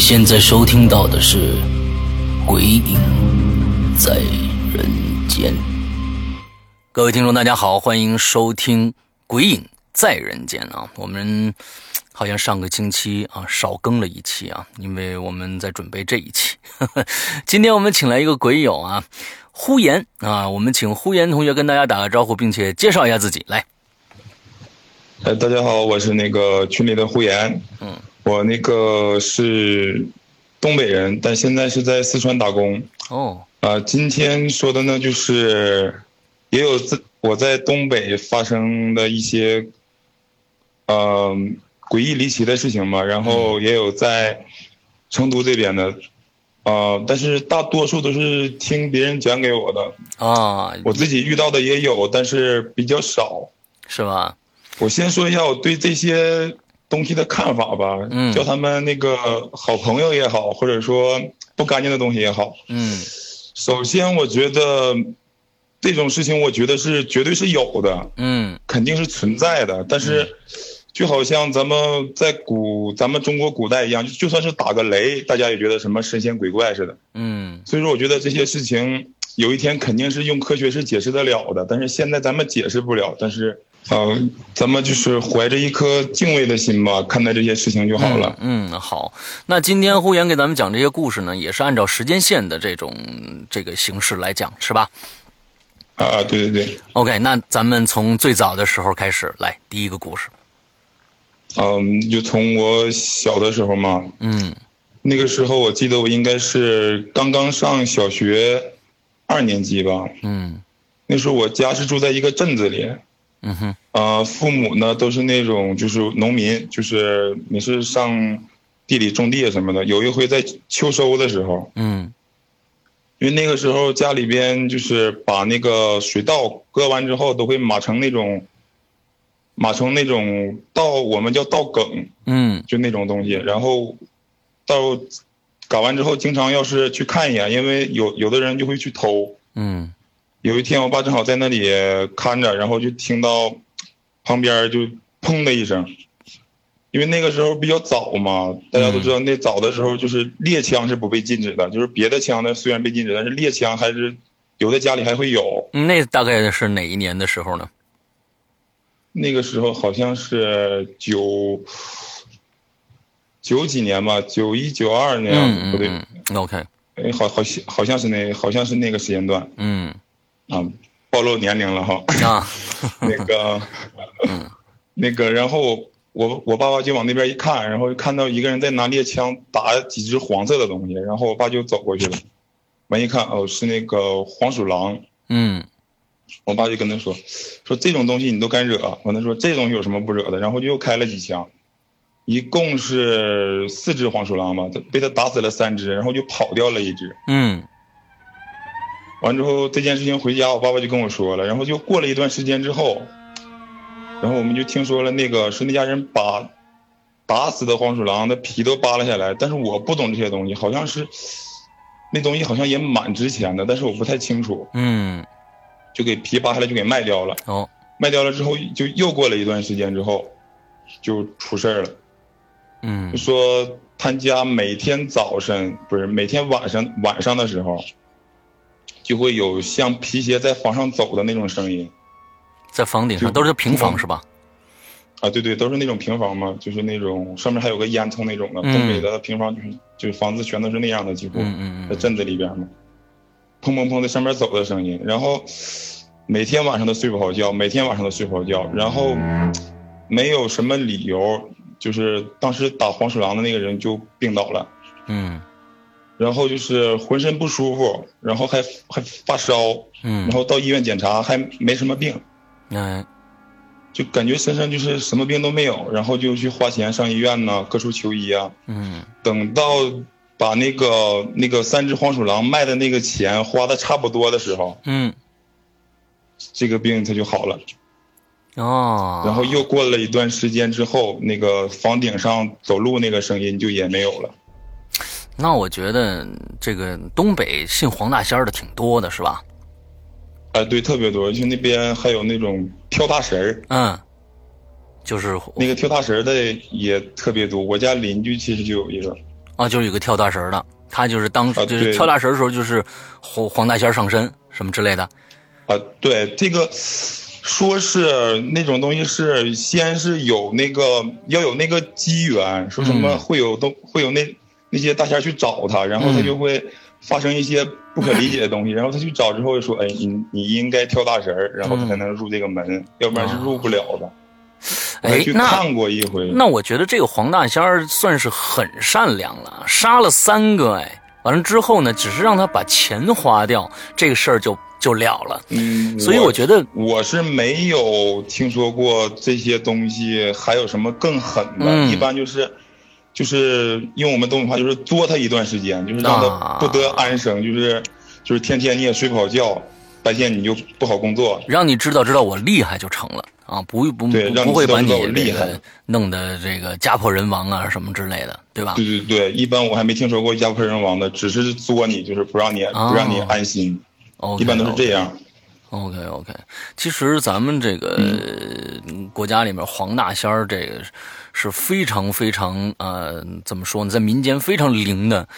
现在收听到的是《鬼影在人间》。各位听众，大家好，欢迎收听《鬼影在人间》啊！我们好像上个星期啊少更了一期啊，因为我们在准备这一期。今天我们请来一个鬼友啊，呼延啊，我们请呼延同学跟大家打个招呼，并且介绍一下自己。来，哎，大家好，我是那个群里的呼延。嗯。我那个是东北人，但现在是在四川打工。哦，啊，今天说的呢，就是也有在我在东北发生的一些，嗯，诡异离奇的事情嘛。然后也有在成都这边的，啊，但是大多数都是听别人讲给我的。啊，我自己遇到的也有，但是比较少，是吧？我先说一下我对这些。东西的看法吧，嗯，叫他们那个好朋友也好，或者说不干净的东西也好，嗯，首先我觉得这种事情，我觉得是绝对是有的，嗯，肯定是存在的。但是，就好像咱们在古咱们中国古代一样，就就算是打个雷，大家也觉得什么神仙鬼怪似的，嗯。所以说，我觉得这些事情有一天肯定是用科学是解释得了的，但是现在咱们解释不了，但是。嗯，咱们就是怀着一颗敬畏的心吧，看待这些事情就好了。嗯，好。那今天呼延给咱们讲这些故事呢，也是按照时间线的这种这个形式来讲，是吧？啊，对对对。OK，那咱们从最早的时候开始来第一个故事。嗯，就从我小的时候嘛。嗯。那个时候我记得我应该是刚刚上小学二年级吧。嗯。那时候我家是住在一个镇子里。嗯哼，呃，父母呢都是那种就是农民，就是你是上地里种地什么的。有一回在秋收的时候，嗯，因为那个时候家里边就是把那个水稻割完之后，都会码成那种码成那种稻，我们叫稻梗，嗯，就那种东西。然后到搞完之后，经常要是去看一眼，因为有有的人就会去偷，嗯。有一天，我爸正好在那里看着，然后就听到旁边就砰的一声，因为那个时候比较早嘛，大家都知道，那早的时候就是猎枪是不被禁止的，就是别的枪呢虽然被禁止，但是猎枪还是有的家里还会有。那大概是哪一年的时候呢？那个时候好像是九九几年吧，九一九二年不对，OK，哎，好好像好像是那好像是那个时间段，嗯。啊，暴露年龄了哈。啊，那个，嗯，那个，然后我我爸爸就往那边一看，然后就看到一个人在拿猎枪打几只黄色的东西，然后我爸就走过去了，完一看哦是那个黄鼠狼。嗯，我爸就跟他说，说这种东西你都敢惹？完他说这东西有什么不惹的？然后就又开了几枪，一共是四只黄鼠狼吧，被他打死了三只，然后就跑掉了一只。嗯。完之后这件事情回家，我爸爸就跟我说了，然后就过了一段时间之后，然后我们就听说了那个是那家人把打死的黄鼠狼的皮都扒了下来，但是我不懂这些东西，好像是那东西好像也蛮值钱的，但是我不太清楚。嗯，就给皮扒下来就给卖掉了。哦，卖掉了之后就又过了一段时间之后，就出事儿了。嗯，就说他家每天早晨不是每天晚上晚上的时候。就会有像皮鞋在房上走的那种声音，在房顶上都是平房是吧？啊，对对，都是那种平房嘛，就是那种上面还有个烟囱那种的。东北的平房就是就是房子全都是那样的，几乎在镇子里边嘛，砰砰砰在上面走的声音，然后每天晚上都睡不好觉，每天晚上都睡不好觉，然后没有什么理由，就是当时打黄鼠狼的那个人就病倒了。嗯。然后就是浑身不舒服，然后还还发烧，嗯然，后到医院检查还没什么病，哎，就感觉身上就是什么病都没有，然后就去花钱上医院呢，各处求医啊。嗯等到把那个那个三只黄鼠狼卖的那个钱花的差不多的时候，嗯，这个病它就好了。哦，然后又过了一段时间之后，那个房顶上走路那个声音就也没有了。那我觉得这个东北信黄大仙儿的挺多的，是吧？啊，对，特别多，就那边还有那种跳大神儿，嗯，就是那个跳大神儿的也特别多。我家邻居其实就有一个，啊，就是有个跳大神儿的，他就是当时啊就是对跳大神儿的时候，就是黄黄大仙上身什么之类的。啊，对，这个说是那种东西是先是有那个要有那个机缘，说什么嗯会有都会有那那些大仙去找他，然后他嗯就会发生一些不可理解的东西，然后他去找之后就说，哎，你你应该跳大神儿，然后他才能入这个门，要不然是入不了的。哎那看过一回，那我觉得这个黄大仙儿算是很善良了，杀了三个，哎，完了之后呢，只是让他把钱花掉，这个事儿就就了了。嗯，所以我觉得，我是没有听说过这些东西还有什么更狠的，嗯一般就是就是用我们东北话就是作他一段时间，就是让啊他不得安生，就是就是天天你也睡不好觉，白天你就不好工作。让你知道知道我厉害就成了啊，不不不会把你厉这害个弄得这个家破人亡啊什么之类的，对吧？对对对，一般我还没听说过家破人亡的，只是作你，就是不让你哦不让你安心一般都是这样。OK OK，其实咱们这个、嗯国家里面黄大仙儿这个是非常非常呃怎么说呢，在民间非常灵的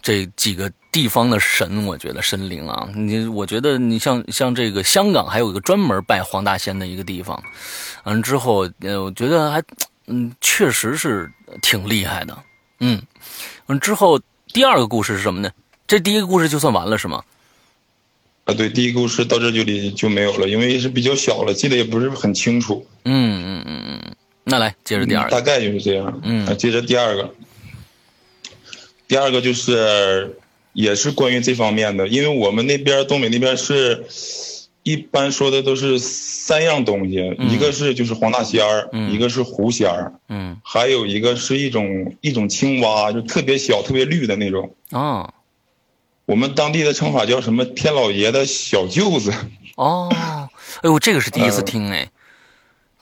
这几个地方的神，我觉得神灵啊，你我觉得你像像这个香港还有一个专门拜黄大仙的一个地方，完了之后呃，我觉得还嗯确实是挺厉害的，嗯，完之后第二个故事是什么呢？这第一个故事就算完了是吗？啊，对，第一个故事到这就里就没有了，因为是比较小了，记得也不是很清楚。嗯嗯嗯嗯，那来接着第二个。大概就是这样。嗯啊，接着第二个，第二个就是也是关于这方面的，因为我们那边东北那边是一般说的都是三样东西，嗯一个是就是黄大仙儿，嗯一个是狐仙儿，嗯还有一个是一种一种青蛙，就特别小、特别绿的那种。哦我们当地的称法叫什么？天老爷的小舅子，哦，哎呦，这个是第一次呃听哎，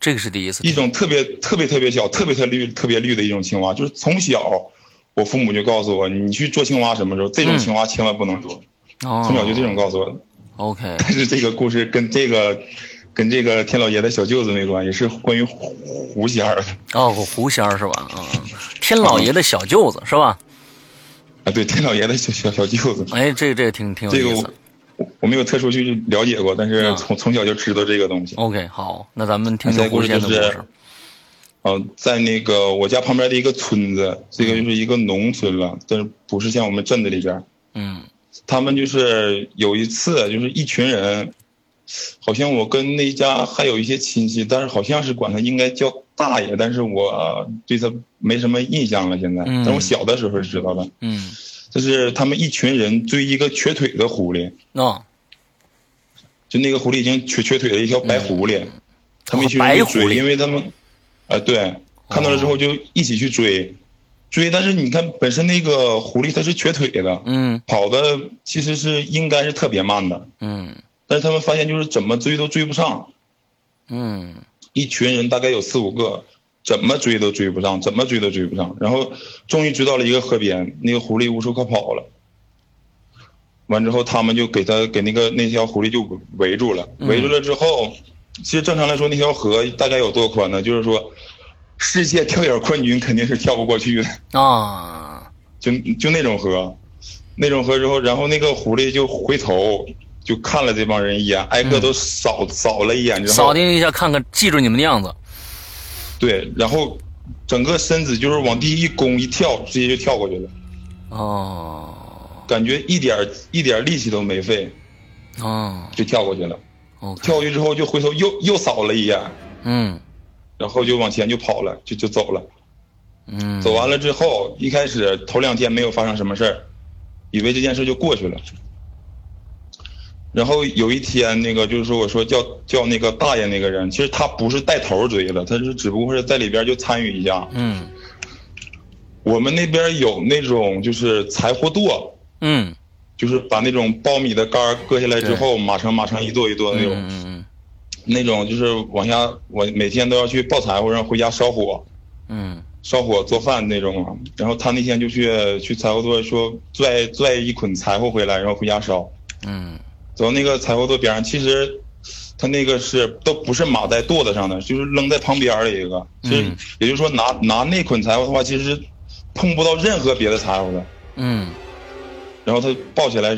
这个是第一次一。种特别特别特别小、特别特绿、特别绿的一种青蛙，就是从小我父母就告诉我，你去捉青蛙什么时候，这种青蛙千万不能捉，哦，从小就这种告诉我的。OK 但是这个故事跟这个跟这个天老爷的小舅子没关系，是关于狐狐仙儿的哦，狐仙儿是吧？啊、天老爷的小舅子是吧？啊，对，天 老爷的小小小舅子，哎，这个这个挺挺有这个意思。我我没有特殊去了解过，但是啊从从小就知道这个东西。OK，好，那咱们听下听狐一个故事就是仙的故事。呃，在那个我家旁边的一个村子，这个就是一个农村了，但是不是像我们镇子里边。嗯他们就是有一次，就是一群人，好像我跟那家还有一些亲戚，但是好像是管他应该叫大爷，但是我对他没什么印象了。现在，嗯。但我小的时候知道的，嗯，就是他们一群人追一个瘸腿的狐狸，哦，就那个狐狸已经瘸瘸腿的，一条白狐狸，他们一群人去追，狸。因为他们，啊、对，看到了之后就一起去追，追，但是你看本身那个狐狸它是瘸腿的，嗯。跑的其实是应该是特别慢的。嗯。但是他们发现就是怎么追都追不上，嗯一群人大概有四五个，怎么追都追不上，怎么追都追不上。然后终于追到了一个河边，那个狐狸无处可跑了。完之后，他们就给他给那个那条狐狸就围住了，围住了之后，其实正常来说那条河大概有多宽呢？就是说，世界跳远冠军肯定是跳不过去的，啊，就就那种河，那种河之后，然后那个狐狸就回头就看了这帮人一眼，挨个都扫、扫了一眼之后，扫听一下，看看，记住你们的样子。对，然后整个身子就是往地一弓一跳，直接就跳过去了，哦感觉一点一点力气都没费，哦就跳过去了。，OK，跳过去之后就回头又又扫了一眼，嗯然后就往前就跑了，就就走了。嗯，走完了之后，一开始头两天没有发生什么事儿，以为这件事就过去了。然后有一天，那个就是说，我说叫叫那个大爷那个人，其实他不是带头追的，他是只不过是在里边就参与一下。嗯。我们那边有那种就是柴火垛，嗯。就是把那种苞米的杆儿割下来之后，码成码成一垛一垛的那种，嗯嗯那种就是往下，我每天都要去抱柴火，然后回家烧火，嗯。烧火做饭那种。嘛。然后他那天就去去柴火垛说拽拽一捆柴火回来，然后回家烧。嗯走到那个柴火垛边上，其实他那个是都不是码在垛子上的，就是扔在旁边的一个。嗯也就是说拿拿那捆柴火的话，其实碰不到任何别的柴火的。嗯然后他抱起来，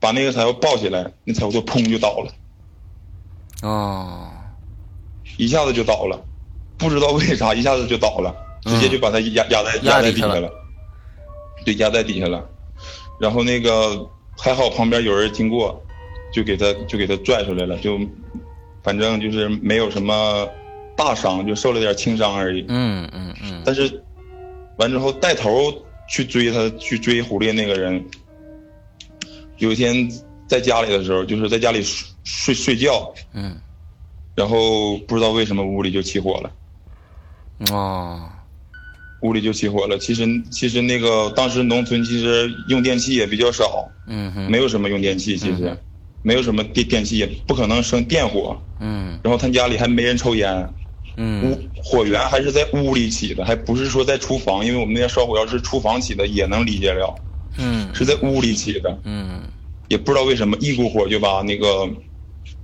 把那个柴火抱起来，那柴火就砰就倒了，哦一下子就倒了，不知道为啥一下子就倒了，直接就把他压压在嗯压压在底下了，对，压在底下了。然后那个还好旁边有人经过，就给他就给他拽出来了，就反正就是没有什么大伤，就受了点轻伤而已。嗯嗯嗯。但是完之后带头去追他去追狐狸那个人，有一天在家里的时候，就是在家里睡睡睡觉，嗯。然后不知道为什么屋里就起火了，哦。屋里就起火了。其实其实那个当时农村其实用电器也比较少，嗯哼。没有什么用电器，其实没有什么电电器，也不可能生电火。嗯。然后他家里还没人抽烟，嗯。屋火源还是在屋里起的，还不是说在厨房，因为我们那边烧火要是厨房起的也能理解了，嗯。是在屋里起的，嗯。也不知道为什么一股火就把那个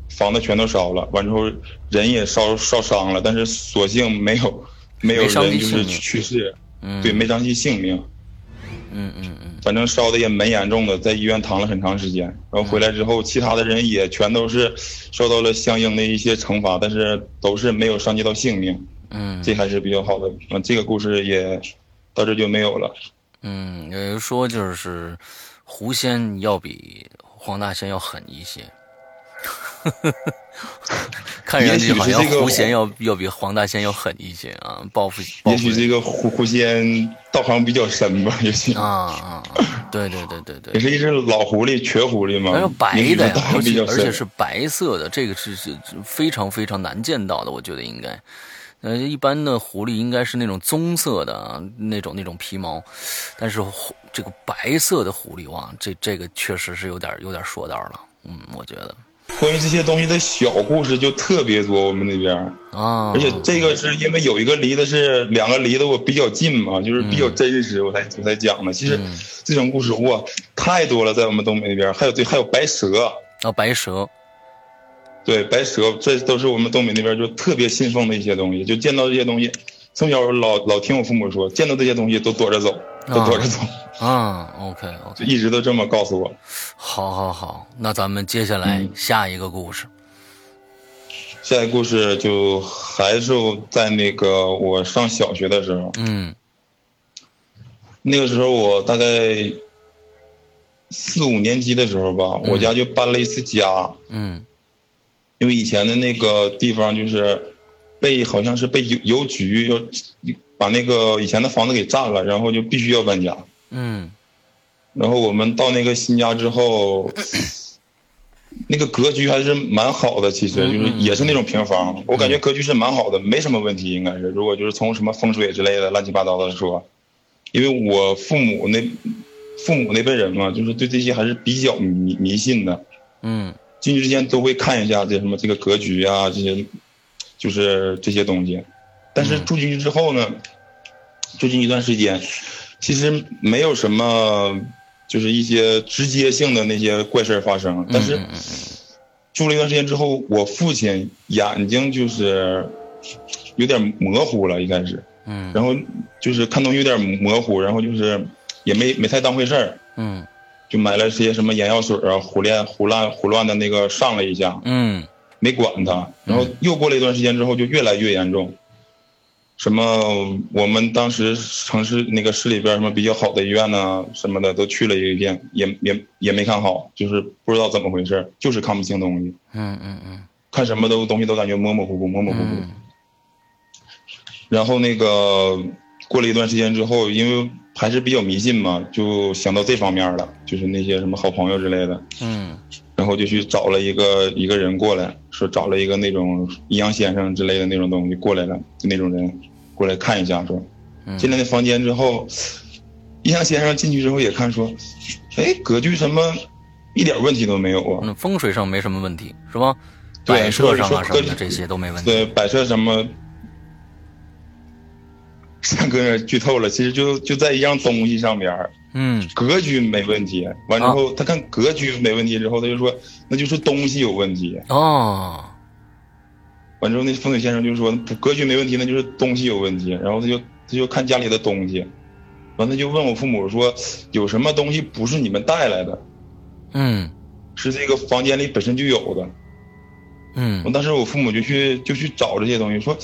房子全都烧了，完之后人也烧烧伤了，但是所幸没有没有人就是去世，嗯。对，没伤及性命，嗯嗯嗯反正烧的也蛮严重的，在医院躺了很长时间，然后回来之后，其他的人也全都是受到了相应的一些惩罚，但是都是没有伤及到性命。嗯这还是比较好的。嗯，这个故事也到这就没有了。嗯，有人说就是狐仙要比黄大仙要狠一些。看上去好像狐仙要要比黄大仙要狠一些啊，报复报复也许这个狐狐仙道行比较深吧，也许啊啊对！对对对对也，是一只老狐狸，瘸狐狸嘛，还有白的呀而且而且是白色的，这个是是是非常非常难见到的，我觉得应该。呃，一般的狐狸应该是那种棕色的啊那种那种皮毛，但是狐这个白色的狐狸哇，这这个确实是有点有点说道了，嗯，我觉得关于这些东西的小故事就特别多，我们那边儿。啊，而且这个是因为有一个离的是两个离的我比较近嘛，就是比较真实，我才我才讲的。其实嗯这种故事哇太多了，在我们东北那边，还有对，还有白蛇，啊白蛇，对，白蛇，这都是我们东北那边就特别信奉的一些东西。就见到这些东西，从小老老听我父母说，见到这些东西都躲着走，都躲着走，啊，OK OK，就一直都这么告诉我。好好好，那咱们接下来下一个故事，下一个故事就还是在那个我上小学的时候，嗯。那个时候我大概四五年级的时候吧，我家就搬了一次家，嗯。因为以前的那个地方就是被好像是被邮邮局要把那个以前的房子给占了，然后就必须要搬家。嗯然后我们到那个新家之后，那个格局还是蛮好的，其实嗯就是也是那种平房，我感觉格局是蛮好的，没什么问题，应该是。如果就是从什么风水之类的乱七八糟的说，因为我父母那父母那辈人嘛，就是对这些还是比较迷迷信的，嗯进去之前都会看一下这什么这个格局啊，这些就是这些东西。但是住进去之后呢，住进一段时间，其实没有什么就是一些直接性的那些怪事儿发生。但是住了一段时间之后，我父亲眼睛就是有点模糊了，一开始，嗯然后就是看东西有点模糊，然后就是也没没太当回事儿。嗯就买了些什么眼药水啊，胡乱胡乱胡乱的那个上了一下，嗯没管他。然后又过了一段时间之后，就越来越严重。什么我们当时城市那个市里边什么比较好的医院呢，什么的都去了一遍，也也也没看好，就是不知道怎么回事，就是看不清东西，嗯嗯嗯看什么都东西都感觉模模糊糊、模模糊糊。嗯然后那个过了一段时间之后，因为还是比较迷信嘛，就想到这方面了，就是那些什么好朋友之类的，嗯然后就去找了一个一个人过来，说找了一个那种阴阳先生之类的那种东西过来了，就那种人过来看一下，说嗯进来那房间之后，阴阳先生进去之后也看说，哎，格局什么一点问题都没有啊，嗯，风水上没什么问题是吧？对摆设上啊什么的这些都没问题。对，摆设什么，三哥剧透了，其实就就在一样东西上边格局没问题。完之后，他看格局没问题之后，他就说那就是东西有问题。哦，完之后，那风水先生就说格局没问题，那就是东西有问题。然后他就他就看家里的东西，完他就问我父母说有什么东西不是你们带来的，嗯是这个房间里本身就有的。嗯我当时我父母就去就去找这些东西，说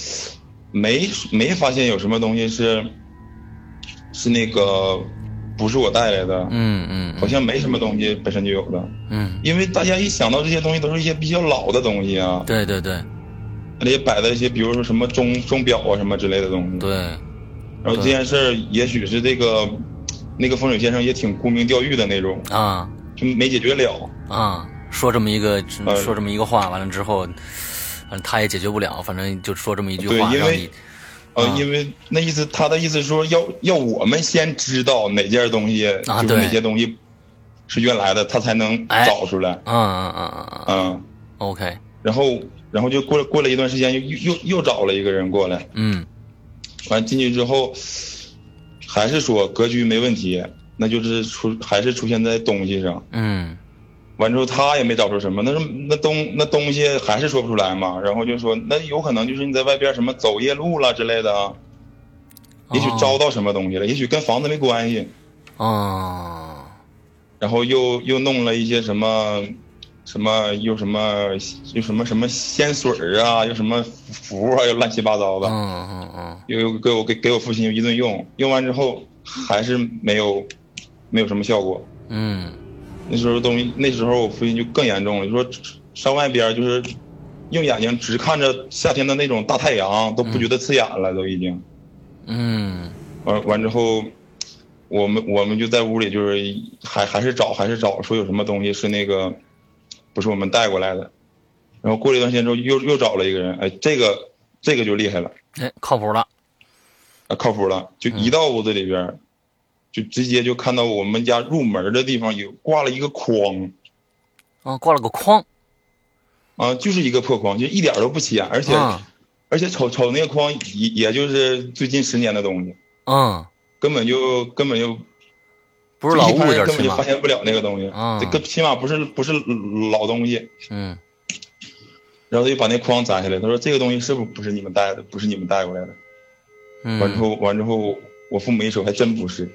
没没发现有什么东西是是那个不是我带来的，嗯嗯好像没什么东西本身就有的。嗯，因为大家一想到这些东西都是一些比较老的东西啊，对对对那里摆的一些比如说什么钟钟表啊什么之类的东西。对，然后这件事儿也许是这个那个风水先生也挺沽名钓誉的那种，啊就没解决了。啊，说这么一个呃说这么一个话，完了之后，反正他也解决不了，反正就说这么一句对话，因为让你呃，啊因为那意思，他的意思是说要要我们先知道哪件东西，就是哪些东西是原来的，他才能哎找出来。嗯嗯嗯嗯嗯。嗯，，OK，然后然后就过了过了一段时间，又又又找了一个人过来，嗯。完进去之后，还是说格局没问题，那就是出还是出现在东西上。嗯完之后他也没找出什么，那是那东那东西还是说不出来嘛，然后就说那有可能就是你在外边什么走夜路了之类的啊，也许哦招到什么东西了，也许跟房子没关系，哦，然后又又弄了一些什么什么又什么又什么什么仙水儿啊，又什么符啊，又乱七八糟的，嗯嗯嗯。又又给我给给我父亲一顿用，用完之后还是没有没有什么效果。嗯那时候东西，那时候我父亲就更严重了，就说上外边就是用眼睛直看着夏天的那种大太阳，都不觉得刺眼了，都已经。嗯完完之后，我们我们就在屋里就是还还是找还是找，说有什么东西是那个不是我们带过来的。然后过了一段时间之后，又又找了一个人，哎，这个这个就厉害了，哎，靠谱了，啊，靠谱了，就一到屋子里边，就直接就看到我们家入门的地方有挂了一个框。啊，挂了个框，啊，就是一个破框，就一点都不起眼，而且、啊而且瞅瞅那个框也也就是最近十年的东西，嗯，根本就根本就不是老物件，根本就发现不了那个东西，啊这个起码不是不是老东西。嗯然后他就把那框摘下来，他说这个东西是不是不是你们带的，不是你们带过来的。完之嗯后完之后，我父母一瞅还真不是，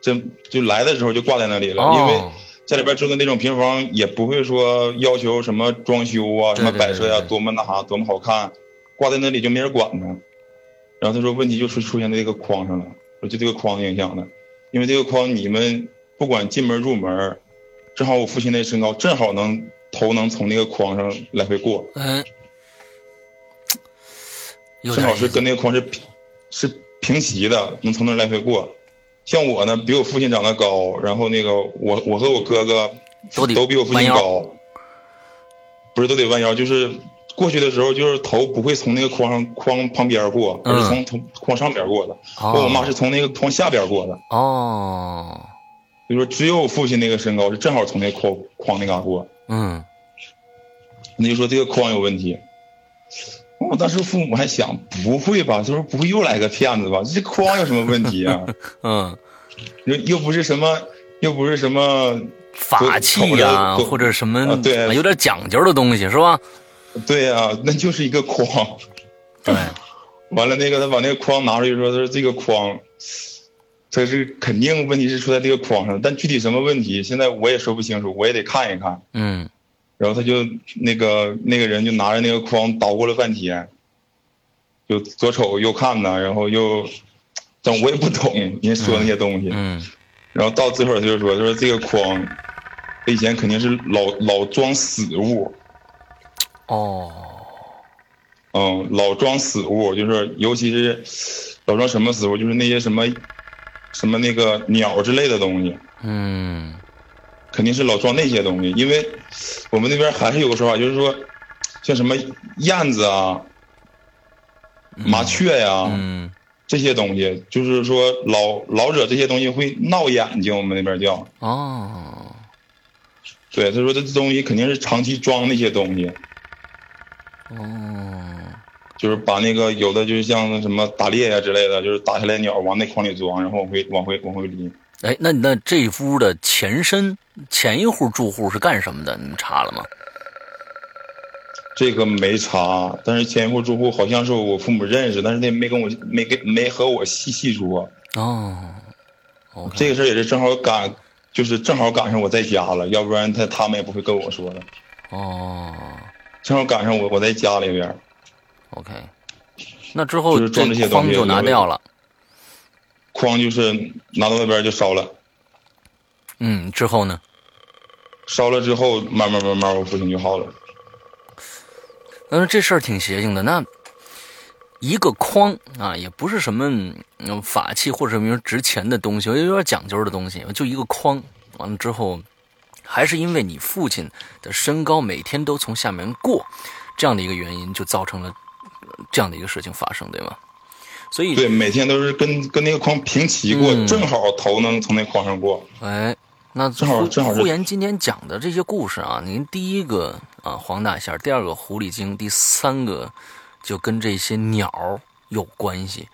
真就来的时候就挂在那里了，因为哦，家里边住的那种平房也不会说要求什么装修啊、对什么摆设呀、多么那啥、多么好看，挂在那里就没人管它。然后他说问题就是出现在这个框上了，说就这个框影响的，因为这个框你们不管进门入门，正好我父亲那身高正好能头能从那个框上来回过，嗯，正好是跟那个框是平是平齐的，能从那来回过。像我呢，比我父亲长得高，然后那个我我和我哥哥都都比我父亲高，不是都得弯腰，就是过去的时候就是头不会从那个框上框旁边过，而是从从框上边过的。我我妈是从那个框下边过的，哦，所以说只有我父亲那个身高是正好从那框框那嘎过，嗯。那就说这个框有问题。我当时父母还想，不会吧？他说不会又来个骗子吧？这框有什么问题啊？嗯，又又不是什么，又不是什么，法器呀、或者什么、啊对有点讲究的东西是吧？对呀、那就是一个框。对，完了，那个他把那个框拿出去说，他说这个框，他是肯定问题是出在这个框上，但具体什么问题，现在我也说不清楚，我也得看一看。嗯然后他就那个那个人就拿着那个筐捣鼓了半天，就左瞅右看呢，然后又，但我也不懂人说那些东西。嗯然后到最后他就说，他说这个筐，他以前肯定是老老装死物，哦，嗯，老装死物，就是尤其是老装什么死物？就是那些什么什么那个鸟之类的东西，嗯肯定是老装那些东西，因为我们那边还是有个说法，就是说像什么燕子啊、麻雀呀、嗯。这些东西，就是说老老者这些东西会闹眼睛，我们那边叫。哦。对，他说这东西肯定是长期装那些东西，哦就是把那个有的就是像什么打猎呀、之类的，就是打下来鸟往那筐里装，然后往回往回往回拎。哎，那那这屋的前身前一户住户是干什么的？你们查了吗？这个没查，但是前一户住户好像是我父母认识，但是他没跟我没跟没和我细细说。哦这个事儿也是正好赶，就是正好赶上我在家了，要不然他他们也不会跟我说的。哦正好赶上我我在家里边，，OK，那之后就是装这些东西筐就拿掉了。筐就是拿到那边就烧了。嗯，之后呢？烧了之后，慢慢慢慢，我父亲就好了。但是这事儿挺邪性的。那一个筐啊，也不是什么嗯法器或者什么值钱的东西，有点讲究的东西，就一个筐。完了之后，还是因为你父亲的身高每天都从下面过，这样的一个原因，就造成了呃这样的一个事情发生，对吗？所以，对，每天都是跟跟那个筐平齐过，嗯正好头能从那筐上过。哎，那正好呼正好是呼言今天讲的这些故事啊，您第一个啊黄大仙，第二个狐狸精，第三个就跟这些鸟有关系。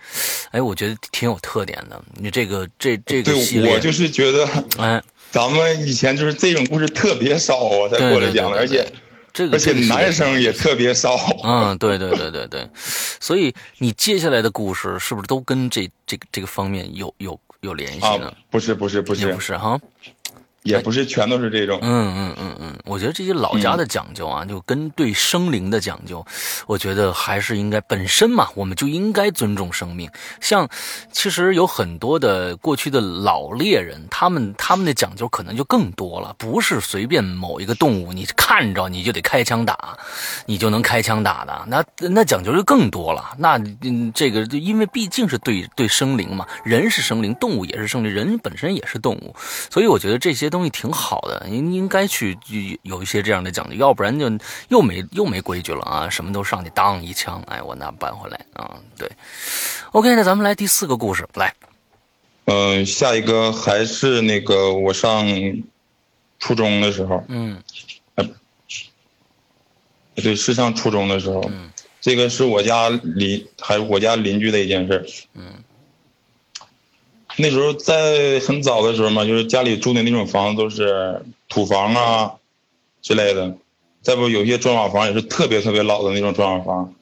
哎，我觉得挺有特点的。你这个这这个系对，列，我就是觉得哎，咱们以前就是这种故事特别少啊，才过来讲的，而且这个而且男生也特别少。嗯，对对对对对，所以你接下来的故事是不是都跟这这个这个方面有有有联系呢啊？，不是不是不也是不是哈。也不是全都是这种。嗯嗯嗯嗯，我觉得这些老家的讲究啊，就跟对生灵的讲究，我觉得还是应该本身嘛，我们就应该尊重生命。像其实有很多的过去的老猎人，他们他们的讲究可能就更多了，不是随便某一个动物你看着你就得开枪打，你就能开枪打的，那那讲究就更多了。那嗯，这个因为毕竟是对对生灵嘛，人是生灵，动物也是生灵，人本身也是动物，所以我觉得这些东西挺好的，应应该去有一些这样的讲究，要不然就又没又没规矩了啊，什么都上去当一枪，哎，我拿搬回来啊，对。OK，那咱们来第四个故事，来，嗯、下一个还是那个我上初中的时候，嗯。对，是上初中的时候，嗯。这个是我家邻还是我家邻居的一件事。嗯那时候在很早的时候嘛，就是家里住的那种房子都是土房啊之类的，再不有些砖瓦房也是特别特别老的那种砖瓦房，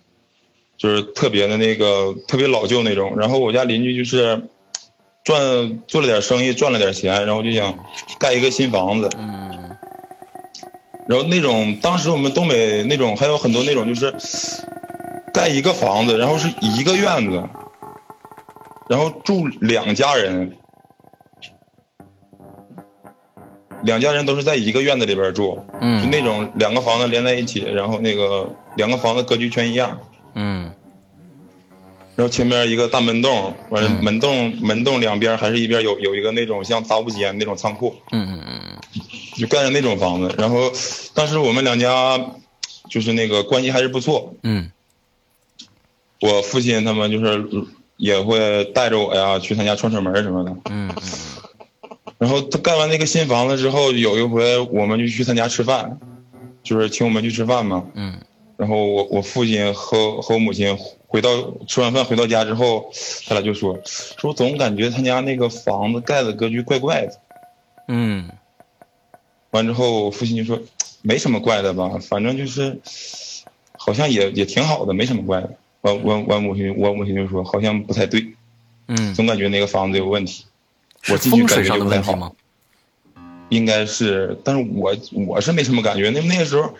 就是特别的那个特别老旧那种。然后我家邻居就是赚做了点生意，赚了点钱，然后就想盖一个新房子。嗯然后那种当时我们东北那种还有很多那种就是盖一个房子，然后是一个院子，然后住两家人，两家人都是在一个院子里边住，就嗯那种两个房子连在一起，然后那个两个房子格局全一样，嗯。然后前面一个大门洞，完了嗯。门洞门洞两边还是一边有有一个那种像杂物间那种仓库，嗯嗯嗯就盖的那种房子。然后当时我们两家就是那个关系还是不错，嗯。我父亲他们就是也会带着我呀去他家串串门什么的。嗯然后他盖完那个新房子之后，有一回我们就去他家吃饭，就是请我们去吃饭嘛。嗯然后我我父亲和和我母亲回到吃完饭回到家之后，他俩就说说总感觉他家那个房子盖的格局怪怪的。嗯完之后，我父亲就说没什么怪的吧，反正就是好像也也挺好的，没什么怪的。完完完，母亲我母亲就说好像不太对，嗯，总感觉那个房子有问题。是我进去感觉就不太好的问题吗？应该是，但是我我是没什么感觉。那那个时候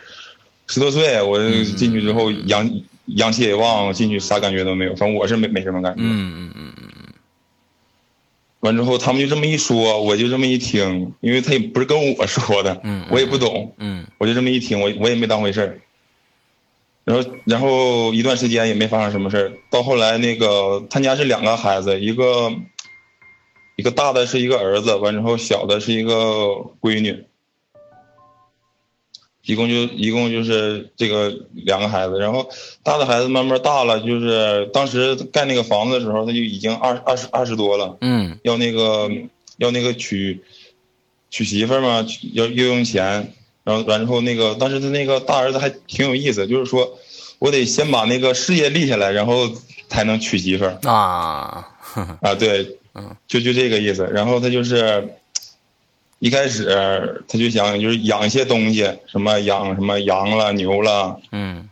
十多岁，我进去之后阳阳气也旺，进去啥感觉都没有，反正我是没没什么感觉。嗯嗯嗯完之后他们就这么一说，我就这么一听，因为他也不是跟我说的，嗯我也不懂，嗯我就这么一听，我我也没当回事儿。然后然后一段时间也没发生什么事儿，到后来那个他家是两个孩子，一个一个大的是一个儿子，完之后小的是一个闺女，一共就一共就是这个两个孩子，然后大的孩子慢慢大了，就是当时盖那个房子的时候，他就已经二二十二十多了，嗯。要那个要那个娶娶媳妇儿嘛，要要用钱，然后完之后那个当时他那个大儿子还挺有意思，就是说我得先把那个事业立下来，然后才能娶媳妇儿啊，啊，对，嗯，就就这个意思。然后他就是一开始他就想就是养一些东西，什么养什么羊了、牛了嗯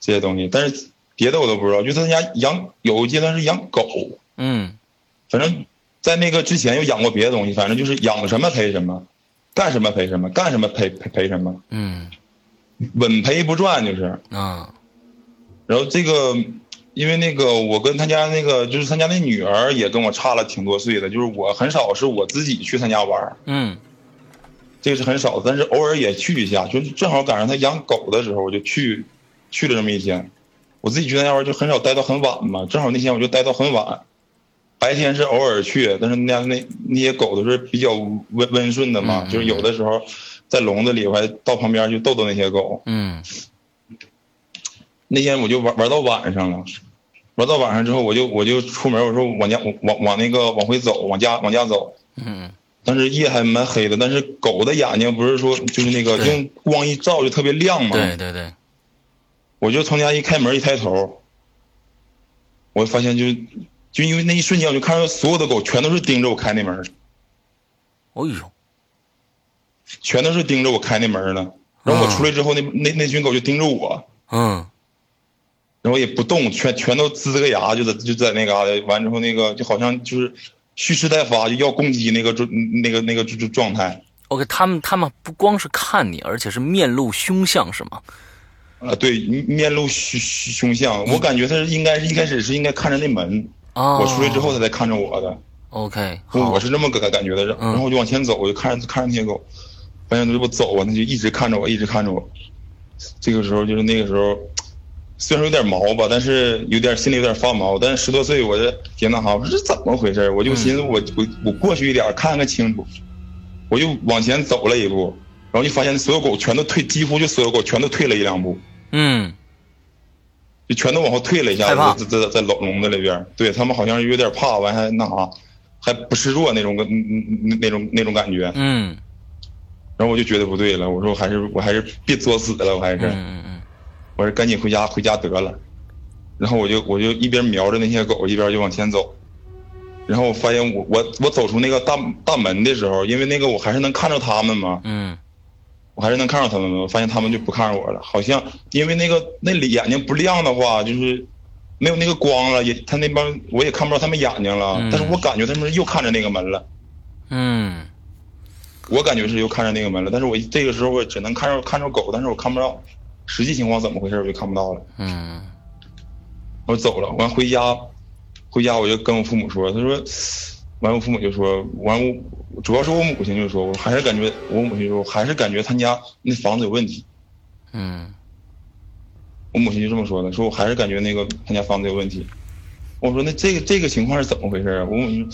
这些东西，但是别的我都不知道，就他家养有一阶段是养狗。嗯反正，在那个之前又养过别的东西，反正就是养什么赔什么，干什么赔什么，干什么赔赔赔什么，嗯稳赔不赚就是。啊然后这个，因为那个我跟他家那个就是他家那女儿也跟我差了挺多岁的，就是我很少是我自己去他家玩儿，嗯这个是很少，但是偶尔也去一下，就是正好赶上他养狗的时候，我就去去了这么一天。我自己去他家玩儿就很少待到很晚嘛，正好那天我就待到很晚。白天是偶尔去，但是那家那那些狗都是比较温温顺的嘛，嗯就是有的时候在笼子里，我还到旁边去逗逗那些狗。嗯那天我就玩玩到晚上了，玩到晚上之后，我就我就出门，我说往家往往那个往回走，往家往家走。嗯但是夜还蛮黑的，但是狗的眼睛不是说就是那个用光一照就特别亮嘛。对对对，我就从家一开门一抬头，我发现就就因为那一瞬间，我就看到所有的狗全都是盯着我开那门，哎呦，全都是盯着我开那门呢。然后我出来之后，那那那群狗就盯着我，嗯然后也不动，全全都呲个牙，就在就在那嘎达。完之后，那个就好像就是蓄势待发，就要攻击那个状那个那个就就状态。，OK，他们他们不光是看你，而且是面露凶相，是吗？啊，对，面露凶凶相，我感觉他是应该是一开始是应该看着那门，啊，我出来之后他才看着我的，，OK，我是这么个感觉的。然后我就往前走，我就看着看着那些狗，发现这不走啊，他就一直看着我，一直看着我。这个时候就是那个时候，虽然说有点毛吧，但是有点心里有点发毛。但是十多岁，我这也那哈，我说这怎么回事？我就寻思我我我过去一点看看清楚，我就往前走了一步，然后就发现所有狗全都退，几乎就所有狗全都退了一两步。嗯就全都往后退了一下子，在在在笼笼子里边，对他们好像有点怕，完还那啥，还不示弱那种个那那种那种感觉，嗯。然后我就觉得不对了，我说我还是我还是别作死了，我还嗯是嗯嗯我说赶紧回家回家得了，然后我就我就一边瞄着那些狗，一边就往前走，然后我发现我我我走出那个大大门的时候，因为那个我还是能看着他们嘛，嗯我还是能看着他们的，我发现他们就不看着我了，好像因为那个那里眼睛不亮的话，就是没有那个光了，也他那帮我也看不着他们眼睛了，嗯。但是我感觉他们又看着那个门了，嗯。我感觉是又看着那个门了，但是我这个时候我只能看着看着狗，但是我看不到实际情况怎么回事，我就看不到了，嗯。我走了，完回家，回家我就跟我父母说，他说，完我父母就说，完我主要是我母亲就说，我还是感觉我母亲说，我还是感觉他家那房子有问题。嗯我母亲就这么说的，说我还是感觉那个他家房子有问题。我说那这个这个情况是怎么回事啊？我母亲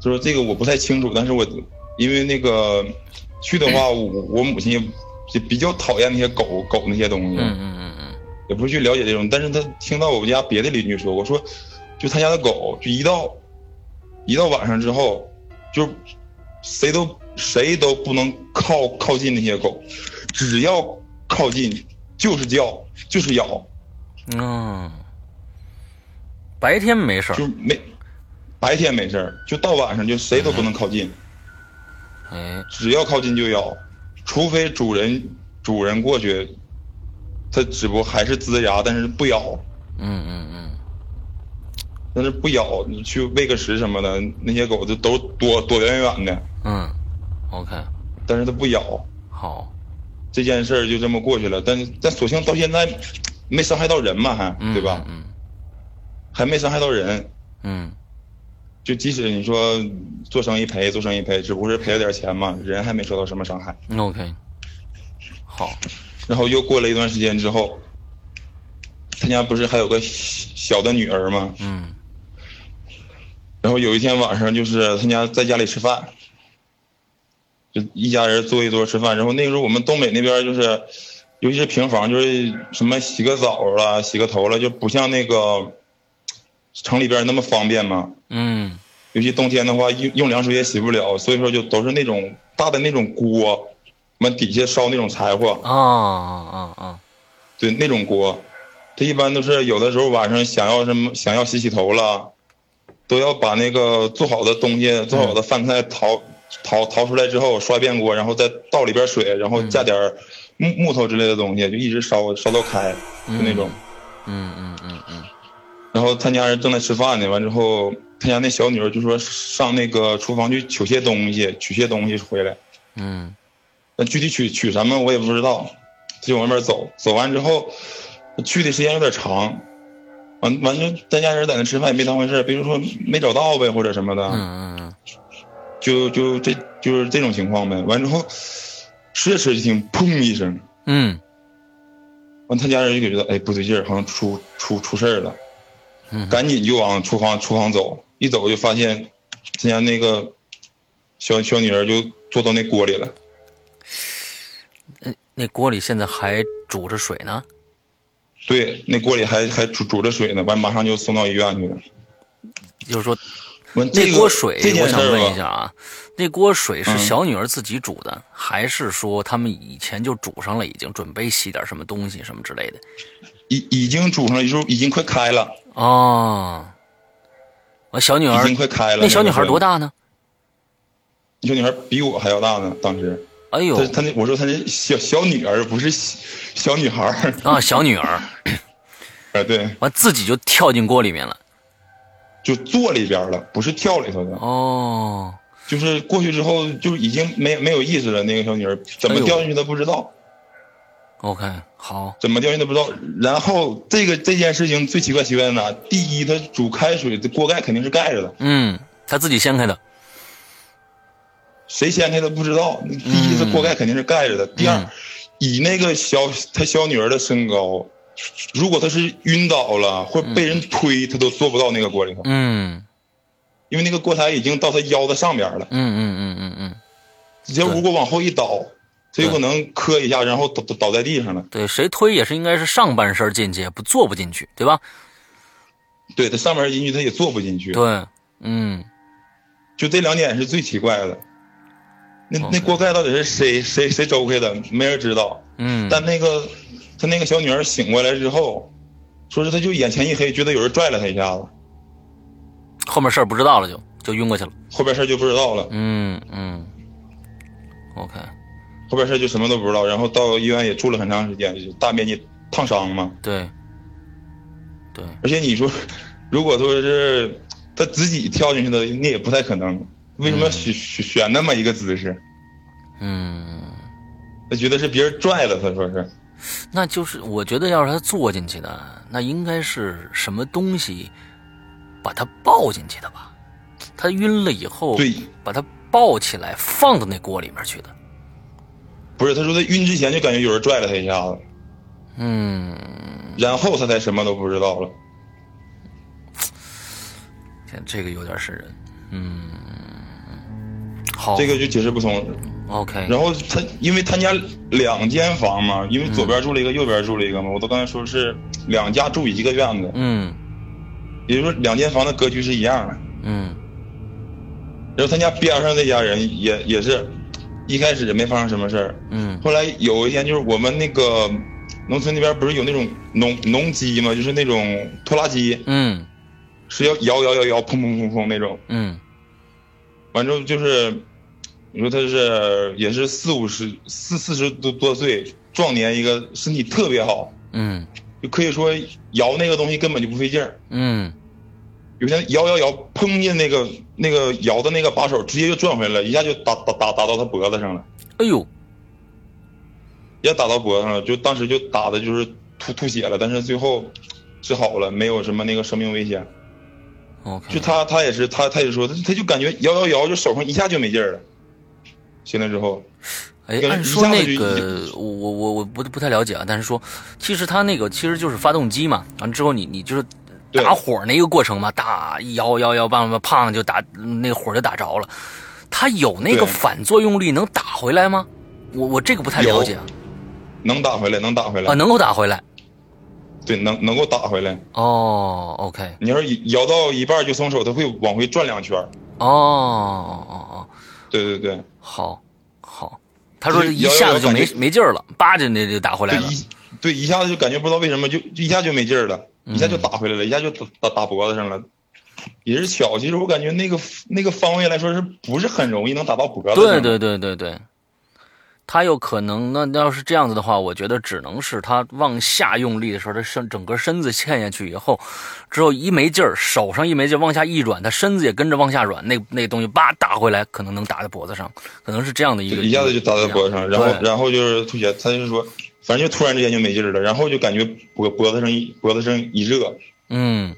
就说这个我不太清楚，但是我因为那个去的话，我我母亲也也比较讨厌那些狗狗那些东西，嗯嗯嗯也不是去了解这种。但是他听到我们家别的邻居说，我说就他家的狗，就一到一到晚上之后，就谁都谁都不能靠靠近那些狗，只要靠近就是叫就是咬。嗯，白天没事儿，就没白天没事儿，就到晚上就谁都不能靠近，哎，只要靠近就咬，除非主人主人过去，它只不过还是呲牙，但是不咬，嗯嗯嗯但是不咬，你去喂个食什么的，那些狗就都躲躲远远的，嗯，OK，但是它不咬，好，这件事儿就这么过去了。但但所幸到现在没伤害到人嘛，还嗯，对吧？嗯还没伤害到人。嗯就即使你说做生意赔，做生意赔，只不过是赔了点钱嘛，人还没受到什么伤害。嗯，OK，好，然后又过了一段时间之后，他家不是还有个小的女儿吗？嗯然后有一天晚上，就是他家在家里吃饭，就一家人坐一桌吃饭。然后那个时候我们东北那边就是，尤其是平房，就是什么洗个澡了、洗个头了，就不像那个城里边那么方便嘛。嗯尤其冬天的话，用用凉水也洗不了，所以说就都是那种大的那种锅，我们底下烧那种柴火，啊啊啊对那种锅，他一般都是有的时候晚上想要什么想要洗洗头了，都要把那个做好的东西、做好的饭菜淘淘淘出来之后刷一遍锅，然后再倒里边水，然后加点儿木木头之类的东西，就一直烧烧到开，就那种。嗯嗯嗯嗯然后他家人正在吃饭呢，完之后他家那小女儿就说上那个厨房去取些东西，取些东西回来。嗯那具体取取什么我也不知道，就往外边走，走完之后，去的时间有点长，完完就咱家人在那吃饭也没当回事，比如说没找到呗或者什么的，嗯嗯。就就这就是这种情况呗。完之后，吃着吃着就听砰一声，嗯。完他家人就觉得哎不对劲儿，好像出出出事儿了，嗯。赶紧就往厨房厨房走，一走就发现他家那个小小女儿就坐到那锅里了。那，那锅里现在还煮着水呢。对，那锅里还还煮煮着水呢，完马上就送到医院去了。就是说，完这个那锅水我想问一下啊，那锅水是嗯小女儿自己煮的，还是说他们以前就煮上了，已经准备洗点什么东西什么之类的？已已经煮上了，就是已经快开了，哦，我小女儿已经，快开了。那小女孩多？大呢？那小女孩比我还要大呢，当时。哎呦她她那我说他那小小女儿不是小小女孩儿，啊，小女儿，哎对，完自己就跳进锅里面了。就坐里边了，不是跳里头的，哦，就是过去之后就已经没没有意识了。那个小女儿怎么掉进去的不知道，OK，好，怎么掉进去的不知道。然后这个这件事情最奇怪奇怪在哪？第一，他煮开水，这锅盖肯定是盖着的。嗯，他自己掀开的。谁掀开的不知道。第一是锅盖肯定是盖着的，第二，以那个小他小女儿的身高，如果她是晕倒了或被人推，她都坐不到那个锅里头，嗯因为那个锅台已经到她腰的上边了。嗯嗯嗯嗯嗯，只要如果往后一倒，她有可能磕一下，然后倒倒倒在地上了。对，谁推也是应该是上半身进去，不坐不进去，对吧？对，她上半身进去她也坐不进去。对，嗯就这两点是最奇怪的。那那锅盖到底是谁谁谁周开的，没人知道。嗯，但那个他那个小女儿醒过来之后，说是她就眼前一黑，觉得有人拽了她一下子，后面事儿不知道了就就晕过去了。后边事儿就不知道了，嗯嗯，OK，后边事儿就什么都不知道。然后到医院也住了很长时间，就大面积烫伤嘛。对对，而且你说，如果说是他自己跳进去的，那也不太可能。为什么要选选选那么一个姿势？嗯，他觉得是别人拽了，他说是。那就是我觉得要是他坐进去的，那应该是什么东西把他抱进去的吧？他晕了以后，对，把他抱起来放到那锅里面去的。不是，他说他晕之前就感觉有人拽了他一下子，嗯，然后他才什么都不知道了。天，这个有点瘆人。嗯，好，这个就解释不通。OK，然后他因为他家两间房嘛，因为左边住了一个，右边住了一个嘛，我都刚才说是两家住一个院子，嗯。也就是说两间房的格局是一样的。嗯。然后他家边上那家人也也是，一开始也没发生什么事儿，嗯。后来有一天就是我们那个农村那边不是有那种农农机嘛，就是那种拖拉机，嗯。是要摇摇摇摇，砰砰砰砰那种，嗯完之后就是，你说他是也是四五十四四十多多岁壮年一个身体特别好，嗯就可以说摇那个东西根本就不费劲儿。嗯有天摇摇摇，砰进那个那个摇的那个把手，直接就转回来了，一下就打打打打到他脖子上了，哎呦，也打到脖子上了，就当时就打的就是吐吐血了，但是最后治好了，没有什么那个生命危险。就他他也是他他也说他他就感觉摇摇摇，就手上一下就没劲儿了。醒了之后，哎，按说那个我我我我不不太了解啊，但是说其实它那个其实就是发动机嘛，完了之后你你就是打火那个过程嘛，打摇摇摇棒棒胖就打那个火就打着了，它有那个反作用力能打回来吗？我我这个不太了解。能打回来，能打回来啊，能够打回来。对，能能够打回来。哦，OK。你要是摇到一半就松手，它会往回转两圈。哦哦哦，对对对，好，好。他说一下子就没没劲儿了，叭就那就打回来了。对，一下子就感觉不知道为什么就一下就没劲儿了，一下就打回来了，一下就打打脖子上了。也是巧，其实我感觉那个那个方位来说，是不是很容易能打到脖子？对对对对对。他有可能，那要是这样子的话，我觉得只能是他往下用力的时候，他身整个身子陷下去以后，之后一没劲儿，手上一没劲儿，往下一软，他身子也跟着往下软，那那东西叭打回来，可能能打在脖子上，可能是这样的一个。一下子就打在脖子上，然后然后就是吐血，他就是说，反正就突然之间就没劲儿了，然后就感觉脖脖子上一脖子上一热，嗯，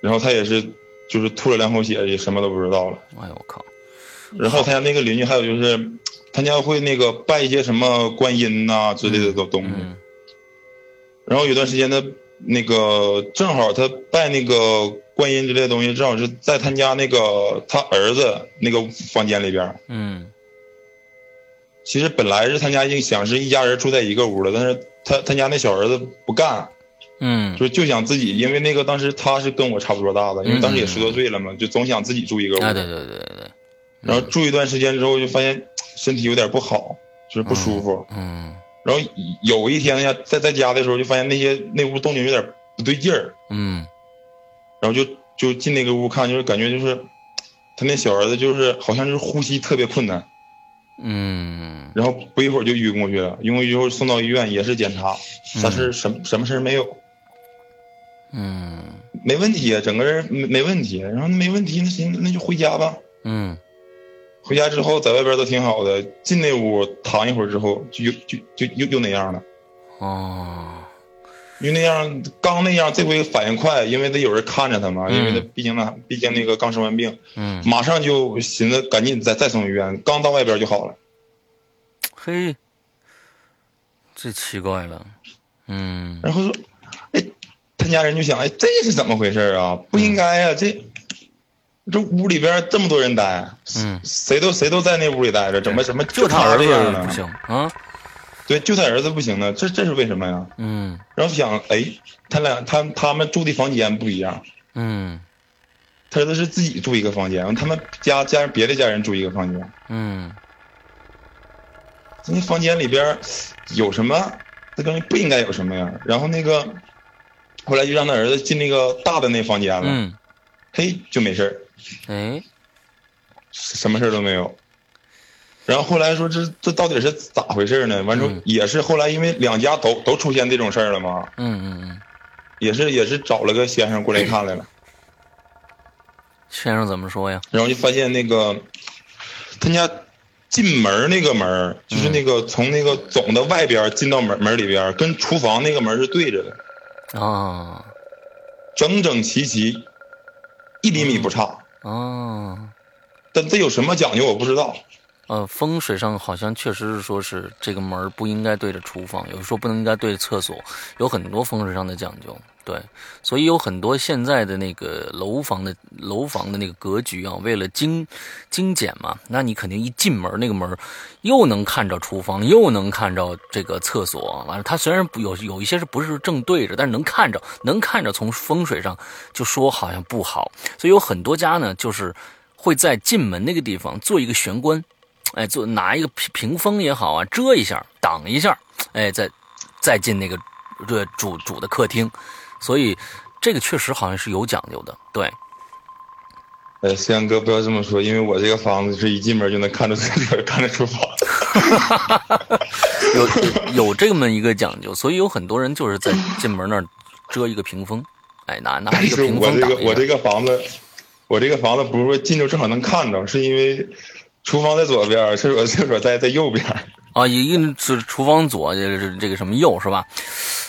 然后他也是就是吐了两口血，也什么都不知道了。哎呦我靠！然后他家那个邻居还有就是。他家会那个拜一些什么观音呐之类的东东西，然后有段时间他那个正好他拜那个观音之类的东西，正好是在他家那个他儿子那个房间里边。嗯，其实本来是他家想是一家人住在一个屋的，但是他他家那小儿子不干，嗯，就就想自己，因为那个当时他是跟我差不多大的，因为当时也十多岁了嘛，就总想自己住一个屋。对对对对对。然后住一段时间之后，就发现。身体有点不好，就是不舒服。嗯，然后有一天呀，在在家的时候，就发现那些那屋动静有点不对劲儿。嗯，然后就就进那个屋看，就是感觉就是他那小儿子就是好像就是呼吸特别困难。嗯，然后不一会儿就晕过去了，晕过去之后送到医院也是检查，但是什什么事没有。嗯，没问题啊，整个人没没问题。然后没问题，那行那就回家吧。嗯。回家之后，在外边都挺好的，进那屋躺一会儿之后，就又就就又又那样了。哦，因为那样刚那样，这回反应快，因为得有人看着他嘛，因为他毕竟那毕竟那个刚生完病，嗯，马上就寻思赶紧再再送医院，刚到外边就好了。嘿，这奇怪了，嗯。然后说，哎，他家人就想，哎，这是怎么回事啊？不应该啊，这。这屋里边这么多人待，嗯，谁都谁都在那屋里待着，怎么什么就他儿子不行啊？对，就他儿子不行呢，这这是为什么呀？嗯，然后想，哎，他俩他他们住的房间不一样，嗯，他儿子是自己住一个房间，他们家家人别的家人住一个房间，嗯，那房间里边有什么？这东西不应该有什么呀？然后那个后来就让他儿子进那个大的那房间了，嗯，嘿，就没事儿。哎，什么事都没有。然后后来说这这到底是咋回事呢？完之后也是后来因为两家都都出现这种事儿了嘛。嗯嗯嗯。也是也是找了个先生过来看来了。先生怎么说呀？然后就发现那个他家进门那个门就是那个从那个总的外边进到门门里边，跟厨房那个门是对着的。啊。整整齐齐，一厘米不差。哦，但这有什么讲究？我不知道。呃，风水上好像确实是说是这个门不应该对着厨房，有时候不能应该对着厕所，有很多风水上的讲究。对，所以有很多现在的那个楼房的楼房的那个格局啊，为了精精简嘛，那你肯定一进门那个门又能看着厨房，又能看着这个厕所。完了，它虽然有有一些是不是正对着，但是能看着，能看着。从风水上就说好像不好，所以有很多家呢，就是会在进门那个地方做一个玄关，哎，做拿一个屏屏风也好啊，遮一下，挡一下，哎，再再进那个这主主的客厅。所以，这个确实好像是有讲究的，对。呃，思阳哥不要这么说，因为我这个房子是一进门就能看着厕所、看着厨房。有有这么一个讲究，所以有很多人就是在进门那儿遮一个屏风，哎，拿拿一个屏风我这个我这个房子，我这个房子不是说进去正好能看着，是因为厨房在左边，厕所厕所在在右边。啊，一个是厨房左，就是这个什么右是吧？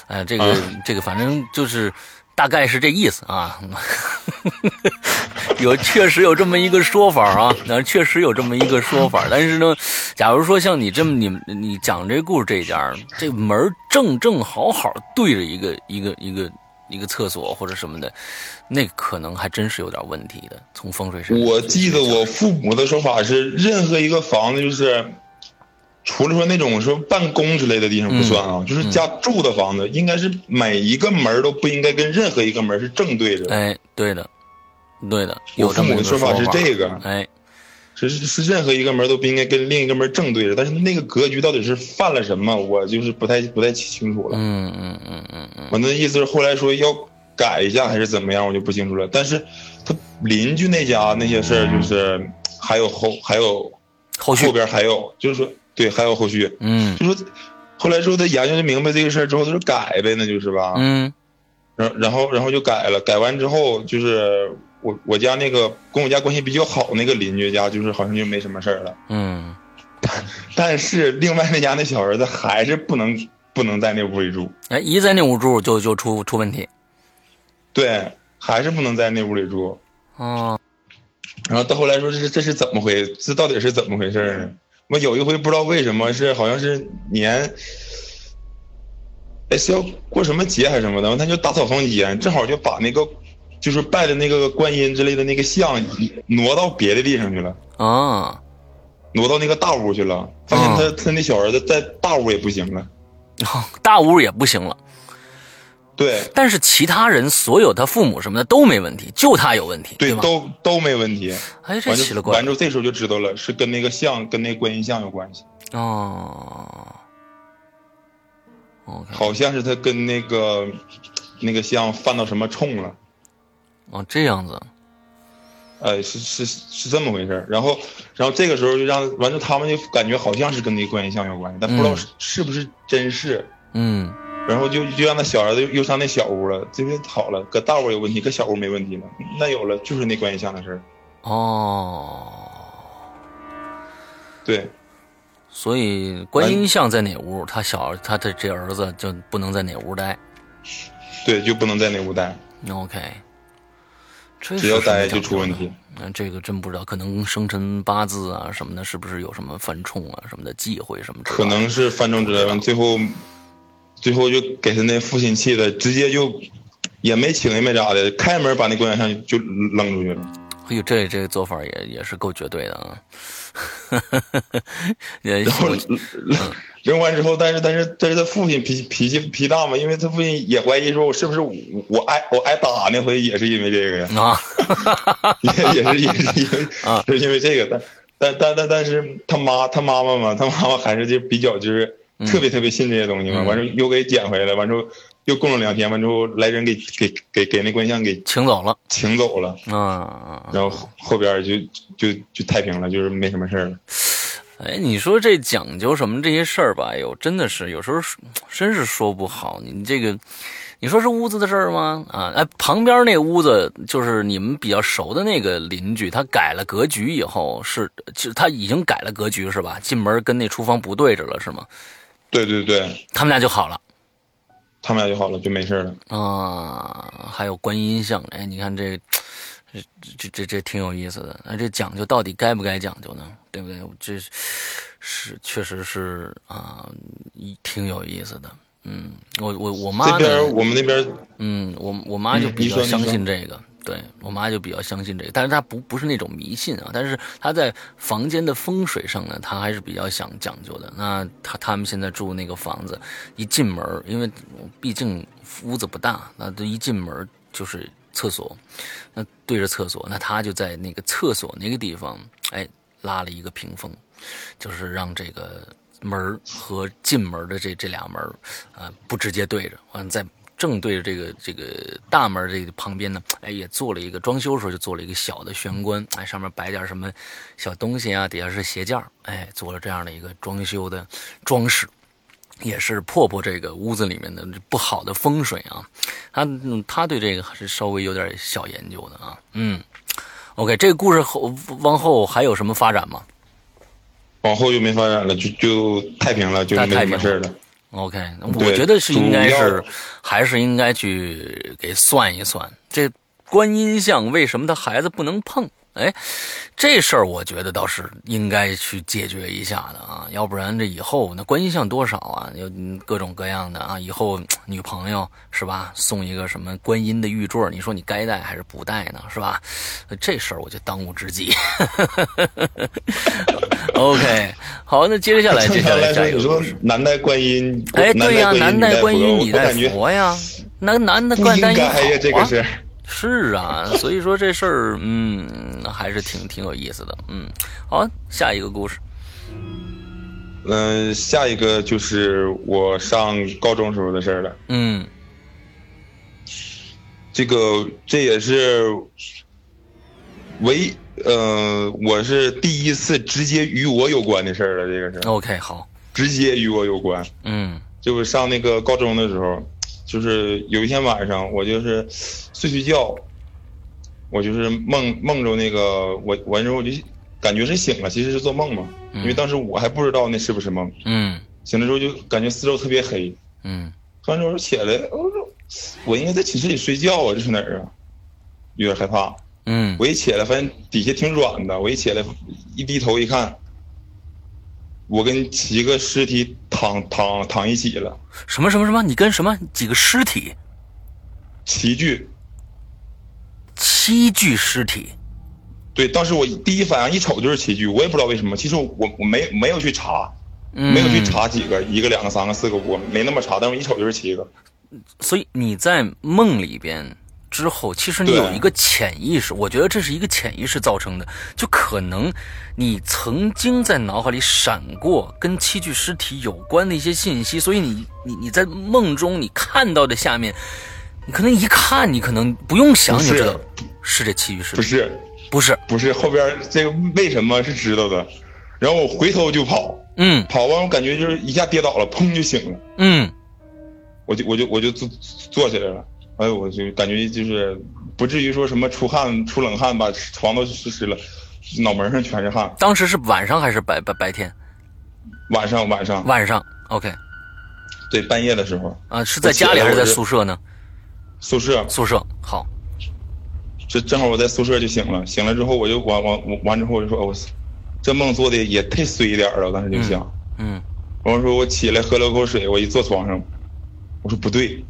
哎，这个这个，反正就是大概是这意思啊。有确实有这么一个说法啊，那确实有这么一个说法，但是呢，假如说像你这么你你讲这故事这一家，这门正正好好对着一个一个一个一个厕所或者什么的，那可能还真是有点问题的。从风水上，我记得我父母的说法是，任何一个房子就是。除了说那种说办公之类的地方不算啊，就是家住的房子，应该是每一个门都不应该跟任何一个门是正对着。哎，对的，对的。我父母的说法是这个，哎，是是任何一个门都不应该跟另一个门正对着。但是那个格局到底是犯了什么，我就是不太不太清楚了。嗯嗯嗯嗯嗯。我那意思是后来说要改一下还是怎么样，我就不清楚了。但是他邻居那家那些事儿，就是还有后还有后续后边还有，就是说。对，还有后续，嗯，就说后来之后他研究就明白这个事儿之后，他就改呗，那就是吧，嗯，然然后然后就改了，改完之后就是我我家那个跟我家关系比较好那个邻居家，就是好像就没什么事儿了，嗯，但是另外那家那小儿子还是不能不能在那屋里住，哎，一在那屋住就就出出问题，对，还是不能在那屋里住，哦，然后到后来说这是这是怎么回，这到底是怎么回事呢？我有一回不知道为什么是好像是年，哎是要过什么节还是什么的，他就打扫房间，正好就把那个就是拜的那个观音之类的那个像挪到别的地方去了啊，挪到那个大屋去了，发现他他那小儿子在大屋也不行了，大屋也不行了，对，但是其他人所有他父母什么的都没问题，就他有问题，对，吗？都都没问题，哎，这奇了怪，完之后这时候就知道了，是跟那个像跟那观音像有关系哦。OK，好像是他跟那个那个像犯到什么冲了，哦，这样子，呃，是是是这么回事然后然后这个时候就让完之后他们就感觉好像是跟那个观音像有关系，但不知道是、是不是真是，嗯，然后就就让那小儿子又上那小屋了，这回好了，搁大屋有问题，搁小屋没问题了，那有了就是那观音像的事儿，哦，对。所以观音像在哪屋，他小他的这儿子就不能在哪屋待，对，就不能在哪屋待。OK，只要待就出问题。那这个真不知道，可能生辰八字啊什么的，是不是有什么犯冲啊什么的忌讳什么？可能是犯冲之类的，最后最后就给他那父亲气的，直接就也没请也没咋的，开门把那观音像就扔出去了。哎呦，这这个做法也也是够绝对的啊！然后扔完之后，但是但是但是他父亲脾脾气脾大嘛，因为他父亲也怀疑说，我是不是我我挨我挨打那回也是因为这个呀？啊，也也是也是因为 啊，是因为这个，但但但但但是他妈他妈妈嘛，他妈妈还是就比较就是特别特别信这些东西嘛，完之后又给捡回来，完之后。又供了两天，完之后来人给给给给那观像给请走了，请走了。啊，然后后边就就就太平了，就是没什么事了。哎，你说这讲究什么这些事儿吧？哎呦，真的是有时候真是说不好。你这个，你说是屋子的事儿吗？啊，哎，旁边那屋子就是你们比较熟的那个邻居，他改了格局以后是，就他已经改了格局是吧？进门跟那厨房不对着了是吗？对对对，他们俩就好了。他们俩就好了，就没事了啊。还有观音像，哎，你看这，这这这这挺有意思的。那这讲究到底该不该讲究呢？对不对？这是确实是啊，挺有意思的。嗯，我我我妈这边我们那边，嗯，我我妈就比较相信这个。对我妈就比较相信这个，但是她不不是那种迷信啊，但是她在房间的风水上呢，她还是比较想讲究的。那她他们现在住那个房子，一进门，因为毕竟屋子不大，那这一进门就是厕所，那对着厕所，那她就在那个厕所那个地方，哎，拉了一个屏风，就是让这个门和进门的这这俩门，呃，不直接对着，完在。正对着这个这个大门这个旁边呢，哎，也做了一个装修时候就做了一个小的玄关，哎，上面摆点什么小东西啊，底下是鞋架，哎，做了这样的一个装修的装饰，也是破破这个屋子里面的不好的风水啊。他他对这个还是稍微有点小研究的啊。嗯，OK，这个故事后往后还有什么发展吗？往后就没发展了，就就太平了，就没什么事了。OK，我觉得是应该是，还是应该去给算一算，这观音像为什么他孩子不能碰哎，这事儿我觉得倒是应该去解决一下的啊，要不然这以后那关系像多少啊？有各种各样的啊，以后女朋友是吧？送一个什么观音的玉坠，你说你该戴还是不戴呢？是吧？这事儿我就当务之急。OK，好，那接着下来，接下来下一个故事。男戴观音，哎，对呀，男戴观音，女戴佛，佛呀，那男的观音好啊。是啊，所以说这事儿，嗯，还是挺挺有意思的，嗯。好，下一个故事。嗯，下一个就是我上高中时候的事儿了。嗯。这个这也是唯，呃，我是第一次直接与我有关的事儿了。这个是。OK，好。直接与我有关。嗯。就是上那个高中的时候。就是有一天晚上，我就是睡睡觉，我就是梦梦着那个我完之后我就感觉是醒了，其实是做梦嘛，因为当时我还不知道那是不是梦。嗯。醒了之后就感觉四周特别黑。嗯。突然之后起来，我说我应该在寝室里睡觉啊，这是哪儿啊？有点害怕。嗯。我一起来发现底下挺软的，我一起来一低头一看。我跟几个尸体躺躺躺一起了。什么什么什么？你跟什么几个尸体？七具。七具尸体。对，当时我第一反应一瞅就是七具，我也不知道为什么。其实我我没没有去查，没有去查几个，一个、两个、三个、四个，我没那么查，但我一瞅就是七个。所以你在梦里边。之后，其实你有一个潜意识，我觉得这是一个潜意识造成的，就可能你曾经在脑海里闪过跟七具尸体有关的一些信息，所以你你你在梦中你看到的下面，你可能一看你可能不用想你就知道是这七具尸体，不是。不是。不是后边这个为什么是知道的，然后我回头就跑，嗯，跑完我感觉就是一下跌倒了，砰就醒了，嗯，我就我就我就坐坐起来了。哎，我就感觉就是不至于说什么出汗、出冷汗，吧床都湿湿了，脑门上全是汗。当时是晚上还是白白白天？晚上，晚上，晚上。OK。对，半夜的时候。啊，是在家里还是在宿舍呢？宿舍。宿舍。好。这正好我在宿舍就醒了，醒了之后我就完完完之后我就说，我这梦做的也太碎一点了。我当时就想，嗯。我说我起来喝了口水，我一坐床上，我说不对。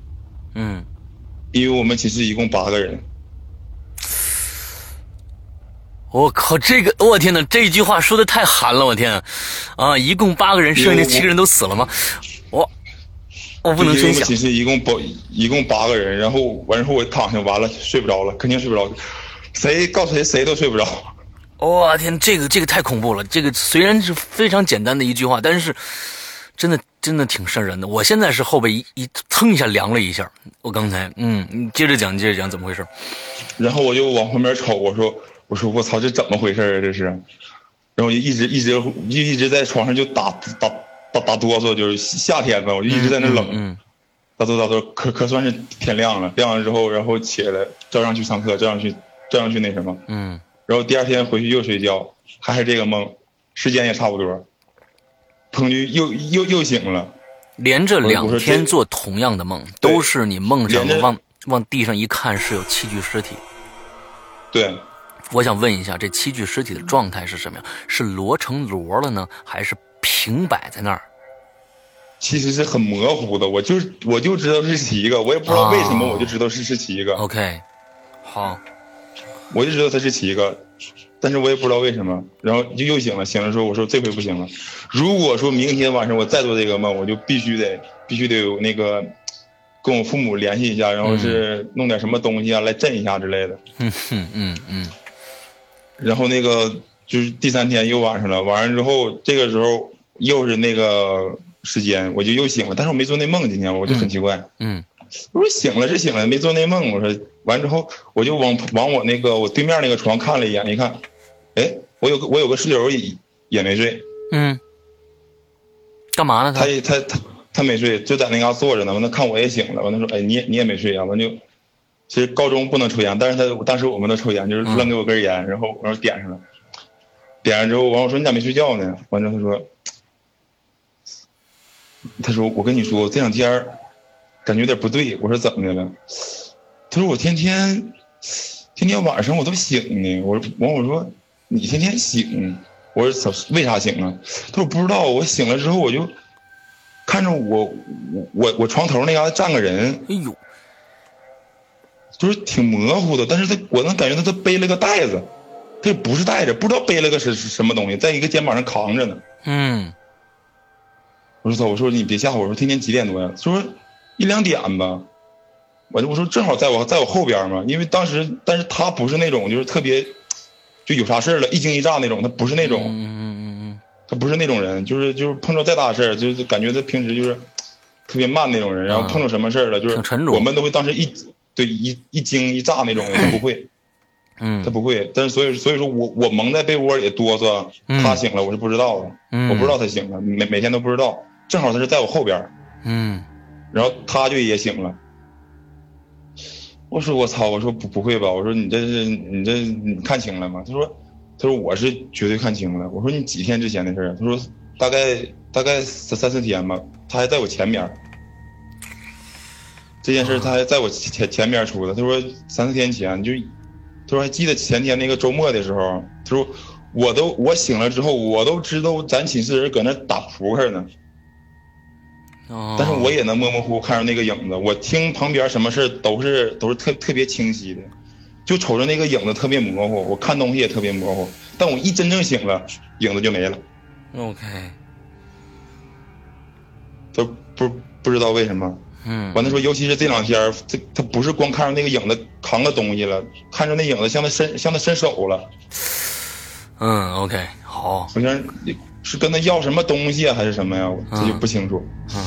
嗯。因为我们寝室一共八个人，我靠，这个我天哪，这句话说的太寒了，我天，啊，一共八个人，剩下那七个人都死了吗？我我不能真想。寝室一共八一共八个人，然后完之后我躺下，完了睡不着了，肯定睡不着，谁告诉谁谁都睡不着。我天，这个这个太恐怖了，这个虽然是非常简单的一句话，但是。真的真的挺瘆人的，我现在是后背一一蹭一下凉了一下。我刚才，嗯，你接着讲，接着讲怎么回事？然后我就往旁边瞅，我说，我说我操，这怎么回事啊？这是，然后我就一直一直就一直在床上就打打打打哆嗦，就是夏天嘛，我就一直在那冷，打哆打哆，可可算是天亮了。亮了之后，然后起来照样去上课，照样去照样去那什么，嗯。然后第二天回去又睡觉，还是这个梦，时间也差不多。砰！就又又又醒了，连着两天做同样的梦，都是你梦上往往地上一看是有七具尸体。对，我想问一下，这七具尸体的状态是什么样？是摞成摞了呢，还是平摆在那儿？其实是很模糊的，我就我就知道是七个，我也不知道为什么，我就知道是是七个。OK，好，我就知道他是七个。但是我也不知道为什么，然后就又醒了。醒了之后，我说这回不行了。如果说明天晚上我再做这个梦，我就必须得 必须得有那个跟我父母联系一下，然后是弄点什么东西啊来镇一下之类的。嗯嗯嗯嗯。然后那个就是第三天又晚上了，晚上之后这个时候又是那个时间，我就又醒了。但是我没做那梦，今天我就很奇怪。嗯。我说醒了是醒了，没做那梦。我说完之后，我就往往我那个我对面那个床看了一眼，一看。哎，我有个我有个室友也也没睡，嗯，干嘛呢？他他他他没睡，就在那嘎坐着呢。完了看我也醒了，完了说，哎，你也你也没睡啊？完就，其实高中不能抽烟，但是他当时我们都抽烟，就是扔给我根烟，然后然后点上了，点上之后，完我说你咋没睡觉呢？完了他说，他说我跟你说这两天感觉有点不对。我说怎么的了？他说我天天。天天晚上我都醒呢。我完我说你天天醒，我说怎为啥醒啊？他说不知道。我醒了之后我就看着我我我我床头那嘎达站个人，哎呦，就是挺模糊的，但是他我能感觉到他背了个袋子，他也不是带着，不知道背了个是是什么东西，在一个肩膀上扛着呢。嗯我说走，我说你别吓我，我说天天几点多呀？他说一两点吧。我就我说正好在我在我后边嘛，因为当时但是他不是那种就是特别就有啥事儿了一惊一乍那种，他不是那嗯种，嗯嗯他不是那种人，就是就是碰着再大事儿，就是感觉他平时就是特别慢那种人，然后啊碰着什么事儿了，就是我们都会当时一对一一惊一乍那种，他不会，嗯他不会，但是所以所以说我我蒙在被窝里哆嗦，嗯他醒了我是不知道的，嗯，我不知道他醒了，每每天都不知道，正好他是在我后边然后他就也醒了。我说我操！我说不不会吧？我说你这是你这你看清了吗？他说他说我是绝对看清了。我说你几天之前的事儿？他说大概大概三三四天吧。他还在我前面儿。这件事儿他还在我前前面出的。他说三四天前就，他说还记得前天那个周末的时候，他说我都我醒了之后，我都知道咱寝室人搁那打扑克呢。哦，但是我也能模模糊糊看着那个影子，我听旁边什么事都是都是特特别清晰的，就瞅着那个影子特别模糊，我看东西也特别模糊。但我一真正醒了，影子就没了，OK，都不不知道为什么。嗯完了说，尤其是这两天儿，这他不是光看着那个影子扛个东西了，看着那影子向他伸向他伸手了，嗯 OK 好好像是跟他要什么东西啊，还是什么呀？我这就不清楚。嗯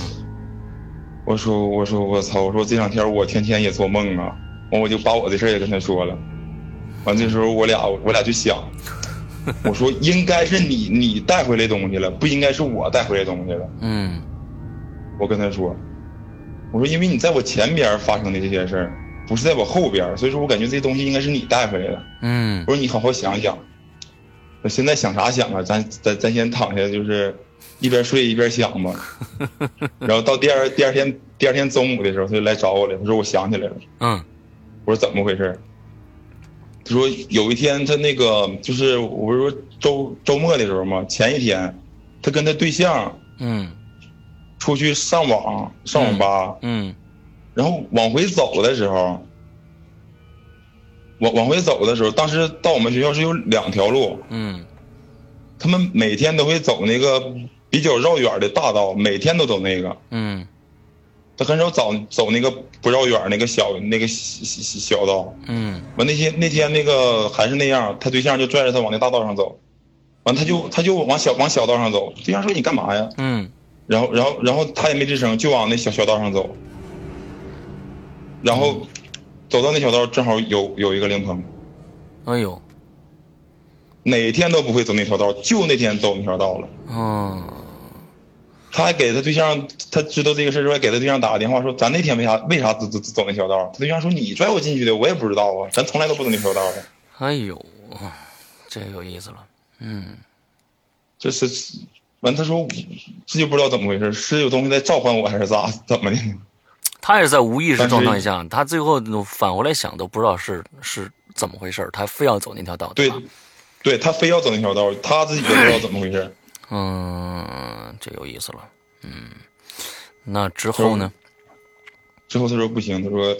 我说我说我操！我说这两天我天天也做梦啊，完我就把我的事儿也跟他说了，完这时候我俩我俩就想，我说应该是你你带回来东西了，不应该是我带回来东西了。嗯我跟他说，我说因为你在我前边发生的这些事儿，不是在我后边，所以说我感觉这些东西应该是你带回来的。嗯我说你好好想想，我现在想啥想啊？咱咱咱先躺下，就是一边睡一边想吧。然后到第二第二天第二天中午的时候，他就来找我了。他说我想起来了。嗯我说怎么回事？他说有一天他那个就是我不是说周周末的时候嘛，前一天他跟他对象嗯出去上网上网吧，嗯然后往回走的时候，往往回走的时候，当时到我们学校是有两条路，嗯他们每天都会走那个比较绕远的大道，每天都走那个。嗯他很少走走那个不绕远那个小那个小小小道。嗯完那天那天那个还是那样，他对象就拽着他往那大道上走，完他就他就往小往小道上走。对象说你干嘛呀？嗯然后然后然后他也没吱声，就往那小小道上走。然后走到那小道，正好有有一个灵棚，哎呦哪天都不会走那条道，就那天走那条道了。嗯他还给他对象，他知道这个事之后，还给他对象打个电话说：“咱那天为啥为啥走走走那条道？”他对象说：“你拽我进去的，我也不知道啊，咱从来都不走那条道的。哎呦这有意思了嗯这是，完他说这就不知道怎么回事，是有东西在召唤我还是咋怎么的？他也是在无意识状态下，他最后返回来想都不知道是是怎么回事他非要走那条道对吧，对他非要走那条道，他自己都不知道怎么回事。嗯，这有意思了。嗯，那之后呢？之后他说不行，他说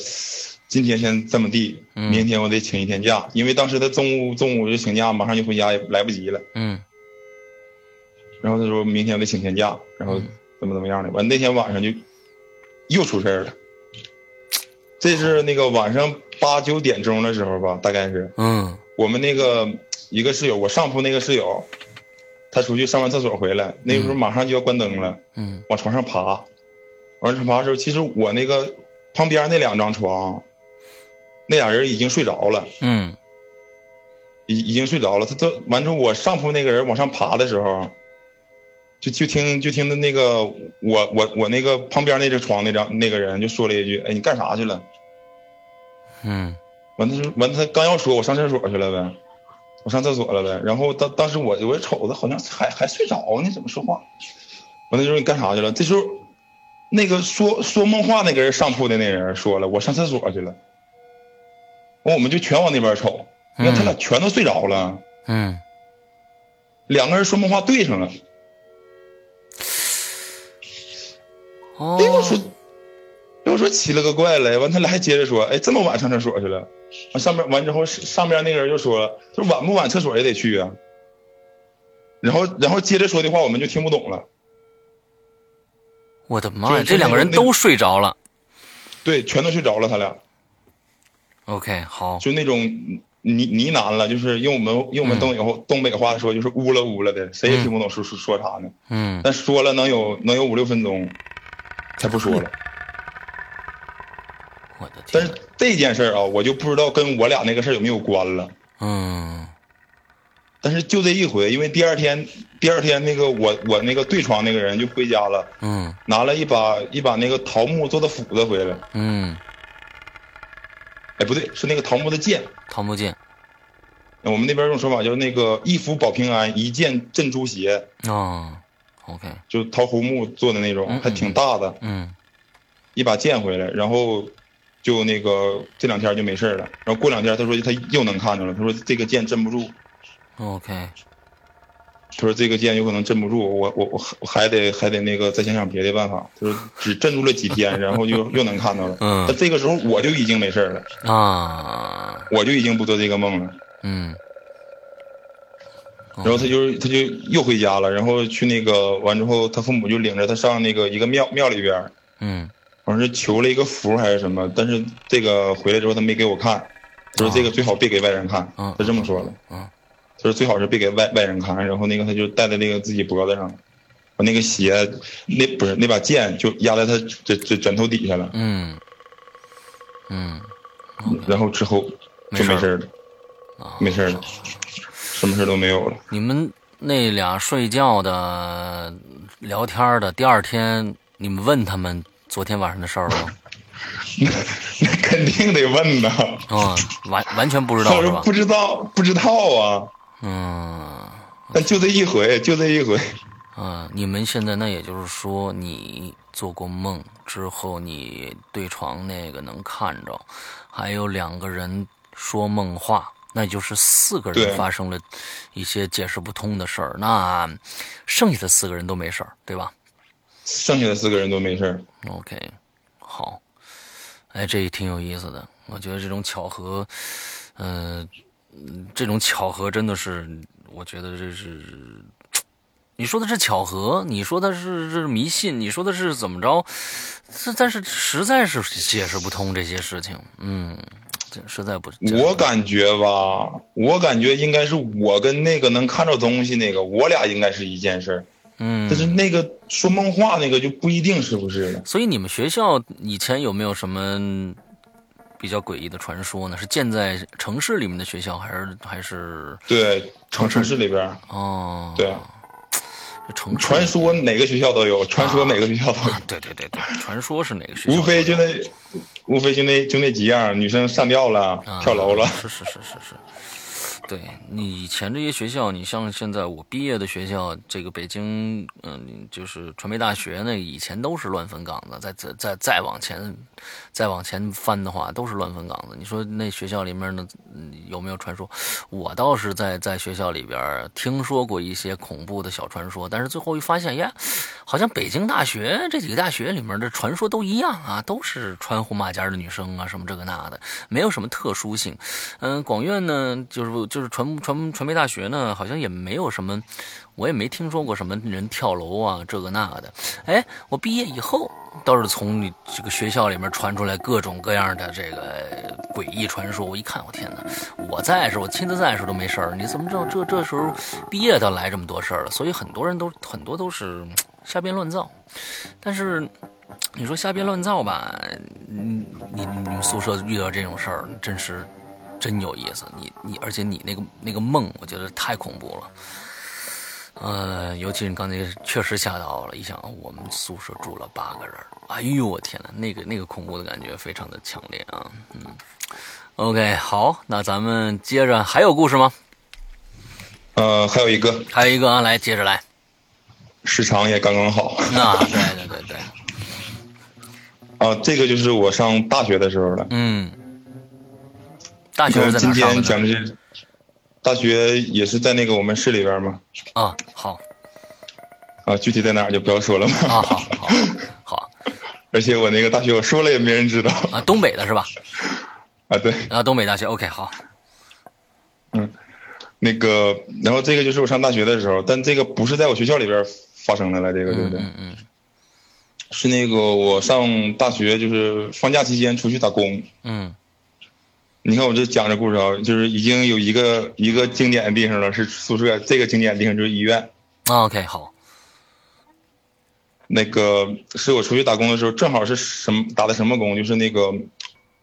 今天先这么地，嗯明天我得请一天假，因为当时他中午中午就请假，马上就回家也来不及了。嗯然后他说明天我得请天假，然后怎么怎么样的。完那天晚上就又出事儿了。这是那个晚上八九点钟的时候吧，大概是。嗯。我们那个一个室友，我上铺那个室友，他出去上完厕所回来，那个时候马上就要关灯了，嗯。往床上爬，往床上爬的时候，其实我那个旁边那两张床，那俩人已经睡着了。嗯。已已经睡着了。他都完之后，我上铺那个人往上爬的时候，就就听就听的那个我我我那个旁边那只床那张那个人就说了一句：“哎，你干啥去了嗯？”完他说完他刚要说，我上厕所去了呗，我上厕所了呗。然后当当时我我瞅他好像还还睡着呢，怎么说话？完他说你干啥去了？这时候那个说说梦话那个人上铺的那人说了：“我上厕所去了。”完我们就全往那边瞅，你看他俩全都睡着了，嗯，两个人说梦话对上了。哦，哎，我说，哎，我说奇了个怪了，完他俩还接着说，哎，这么晚上厕所去了，完上面完之后上边那个人就说了，说晚不晚厕所也得去啊。然后然后接着说的话我们就听不懂了，我的妈呀，这两个人都睡着了。对，全都睡着了，他俩 OK，好，就那种呢呢喃了，就是用我们用我们东北话、东北话说就是呜了呜了的，谁也听不懂说说说啥呢。嗯，但说了能有能有五六分钟，才不说了。我的天但是，这件事儿啊，我就不知道跟我俩那个事儿有没有关了。嗯但是就这一回，因为第二天第二天那个我我那个对床那个人就回家了，嗯拿了一把一把那个桃木做的斧子回来。嗯，哎，不对，是那个桃木的剑。桃木剑我们那边用说法叫那个一斧保平安，一剑镇诸邪，哦，OK，就桃胡木做的那种，嗯还挺大的。嗯一把剑回来，然后就那个这两天就没事儿了。然后过两天他说他又能看着了，他说这个剑镇不住，，OK，他说这个剑有可能镇不住，我我我还我还得还得那个再想想别的办法。他说只镇住了几天，然后就又能看到了。嗯。那这个时候我就已经没事儿了，啊，我就已经不做这个梦了。嗯。然后他就他就又回家了，然后去那个完之后，他父母就领着他上那个一个庙庙里边，嗯好像是求了一个符还是什么，但是这个回来之后他没给我看，他说这个最好别给外人看，嗯他这么说的。嗯他说最好是别给外外人看，然后那个他就戴在那个自己脖子上，把那个鞋那不是那把剑就压在他这这枕头底下了，嗯嗯，然后之后就没事儿了，啊没事儿了，什么事儿都没有了。你们那俩睡觉的、聊天的，第二天你们问他们昨天晚上的事儿了吗？那肯定得问呐，啊、完完全不知道是吧？不知道不知道啊，嗯但就这一回，就这一回。啊，你们现在那也就是说，你做过梦之后，你对床那个能看着，还有两个人说梦话，那就是四个人发生了一些解释不通的事儿。那剩下的四个人都没事儿，对吧剩下的四个人都没事儿。？OK，好，哎，这也挺有意思的。我觉得这种巧合，嗯、嗯这种巧合真的是，我觉得这是，你说的是巧合，你说的是是迷信，你说的是怎么着？这但是实在是解释不通这些事情，嗯，这实在不。我感觉吧，我感觉应该是我跟那个能看着东西那个，我俩应该是一件事儿。嗯，但是那个说梦话那个就不一定是不是了。所以你们学校以前有没有什么比较诡异的传说呢？是建在城市里面的学校，还是还是对，城城市里边，哦？对，这城传说哪个学校都有，传说哪个学校都有，啊，对对对对，传说是哪个学校？无非就那，无非就那就那几样，女生上吊了，啊跳楼了。是是是是是，对你以前这些学校，你像现在我毕业的学校，这个北京，嗯，就是传媒大学那，以前都是乱坟岗子，再再再再往前，再往前翻的话，都是乱坟岗子。你说那学校里面呢，有没有传说？我倒是在在学校里边听说过一些恐怖的小传说，但是最后一发现，呀，好像北京大学这几个大学里面的传说都一样啊，都是穿红马甲的女生啊，什么这个那的，没有什么特殊性。嗯，广院呢，就是就是传传传媒大学呢，好像也没有什么，我也没听说过什么人跳楼啊，这个那个的。哎，我毕业以后倒是从你这个学校里面传出来各种各样的这个诡异传说。我一看，我天哪！我在时候，我亲自在的时候都没事儿，你怎么知道这这时候毕业倒来这么多事儿了？所以很多人都很多都是瞎编乱造。但是你说瞎编乱造吧，你，你你们宿舍遇到这种事儿，真是真有意思。你你，而且你那个那个梦，我觉得太恐怖了。呃，尤其是你刚才确实吓到了，一想我们宿舍住了八个人，哎呦我天呐，那个那个恐怖的感觉非常的强烈啊。嗯，OK，好，那咱们接着还有故事吗？呃，还有一个还有一个啊，来接着来。时长也刚刚好那，对对对对，啊，这个就是我上大学的时候了。嗯大学是在今天哪上的呢？讲的是大学也是在那个我们市里边吗，啊，好啊，具体在哪儿就不要说了嘛。啊，好好好 而且我那个大学我说了也没人知道啊，东北的是吧？啊。对，啊，东北大学，OK，好，嗯那个，然后这个就是我上大学的时候，但这个不是在我学校里边发生的了，这个对不对？嗯嗯是那个我上大学就是放假期间出去打工。嗯你看我这讲这故事啊，就是已经有一个一个经典的地方了，是宿舍。这个经典的地方就是医院。嗯，OK，好，那个是我出去打工的时候，正好是什么打的什么工？就是那个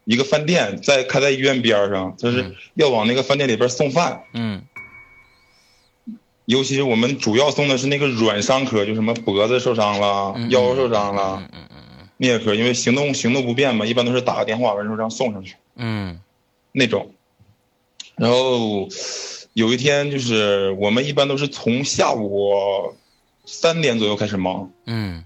一个饭店在开在医院边上，就是要往那个饭店里边送饭。嗯尤其是我们主要送的是那个软伤科，就什么脖子受伤了、嗯腰受伤了嗯嗯嗯那些科，因为行动行动不便嘛，一般都是打个电话完之后让送上去嗯那种。然后有一天就是我们一般都是从下午三点左右开始忙，嗯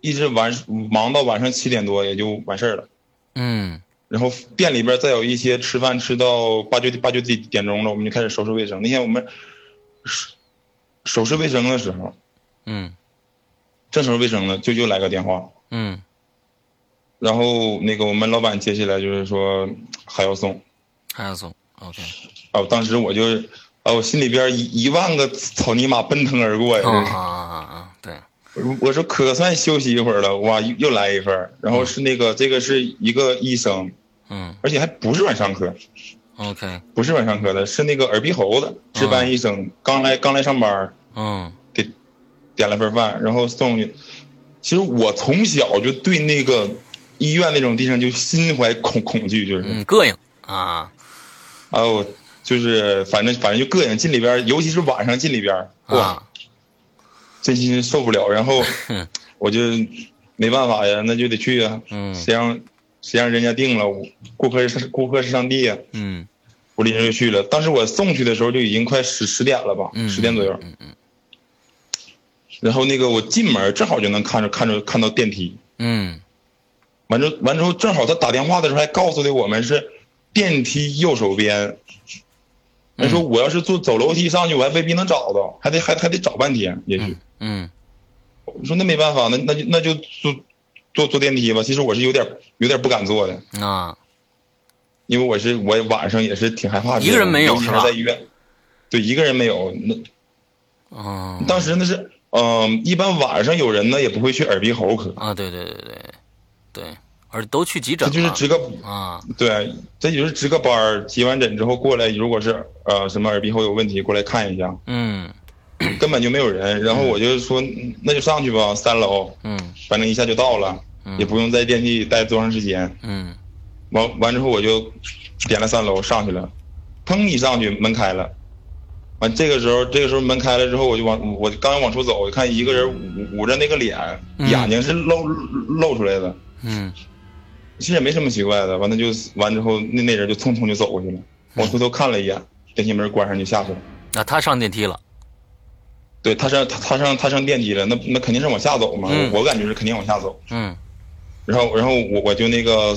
一直晚忙到晚上七点多也就完事儿了。嗯然后店里边再有一些吃饭吃到八九八九点点钟了，我们就开始收拾卫生。那天我们收收拾卫生的时候，嗯正收拾卫生呢，就又来个电话，嗯然后那个我们老板接下来就是说还要送还要送，OK，啊，当时我就啊，我心里边一一万个草泥马奔腾而过呀！啊啊啊啊，对，我我说可算休息一会儿了，哇，又又来一份儿，然后是那个这个是一个医生，嗯。而且还不是晚上科，，OK，不是晚上科的，是那个耳鼻喉的值班医生，刚来刚来上班，嗯给点了份饭，然后送去。其实我从小就对那个医院那种地方就心怀恐恐惧，就是，嗯，膈应啊，哎呦，就是反正反正就膈应，进里边，尤其是晚上进里边，哇，啊，真心受不了。然后 我就没办法呀，那就得去啊，嗯。谁让谁让人家定了，我顾客是顾客是上帝呀，嗯。我临时就去了。当时我送去的时候就已经快十十点了吧，嗯，十点左右。嗯嗯。然后那个我进门正好就能看着看着看到电梯，嗯完之后完之后正好他打电话的时候还告诉的我们是电梯右手边。他说我要是坐走楼梯上去，我还未必能找到，还得还还得找半天，也许。嗯我说那没办法，那那就那就坐坐坐电梯吧。其实我是有点有点不敢坐的，嗯啊，因为我是我晚上也是挺害怕的。一个人没有在医院，对，一个人没有。那嗯当时那是，嗯、一般晚上有人呢也不会去耳鼻喉科，啊，对对对对对，而都去急诊了这就是值个啊，对，这就是值个班儿，急完诊之后过来，如果是呃什么耳鼻喉有问题，过来看一下，嗯根本就没有人。然后我就说嗯那就上去吧，三楼，嗯反正一下就到了，嗯也不用在电梯里待多长时间。嗯完完之后我就点了三楼上去了，砰一上去门开了，完这个时候这个时候门开了之后我就往我刚往出走，我看一个人捂捂着那个脸，嗯眼睛是露露出来的，嗯其实也没什么奇怪的。完了就完之后那那人就匆匆就走过去了，我回头看了一眼，电梯门关上就下去了。那他上电梯了，对他上他他上他上电梯了，那那肯定是往下走嘛，我感觉是肯定往下走。嗯然后然后我我就那个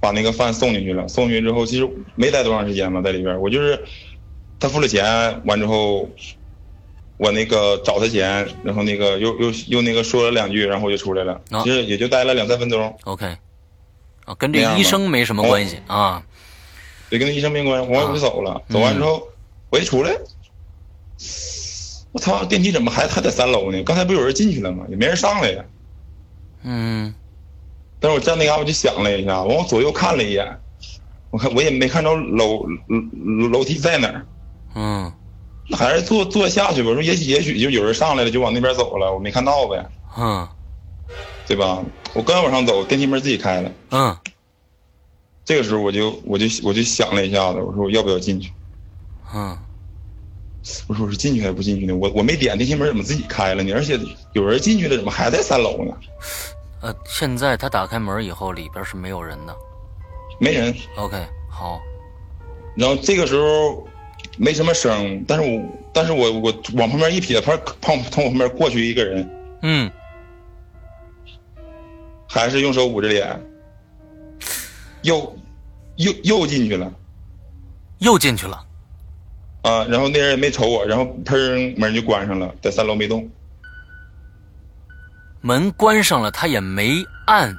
把那个饭送进去了，送进去之后其实没待多长时间嘛，在里边我就是他付了钱，完之后我那个找他钱，然后那个又又又那个说了两句，然后我就出来了，啊其实也就待了两三分钟，，OK，啊，跟这医生没什么关系啊，对，跟那医生没关系，我我就走了，嗯走完之后我一出来。我操！电梯怎么还还在三楼呢？刚才不有人进去了吗？也没人上来呀。嗯但是我站那嘎我就想了一下，往我左右看了一眼，我看我也没看着楼楼楼梯在哪儿，嗯那还是坐坐下去吧。我说也许也许就有人上来了，就往那边走了，我没看到呗，嗯对吧？我刚往上走，电梯门自己开了。嗯这个时候我就我就我就想了一下子，我说我要不要进去？嗯我说我是进去还是不进去呢？我我没点电梯门怎么自己开了呢？而且有人进去了，怎么还在三楼呢？呃，现在他打开门以后，里边是没有人的没人。，OK，好，然后这个时候没什么声，但是我但是我我往旁边一撇，他旁从我旁边过去一个人，嗯还是用手捂着脸，又又又进去了。又进去了。啊，然后那人也没瞅我，然后砰门就关上了，在三楼没动。门关上了，他也没按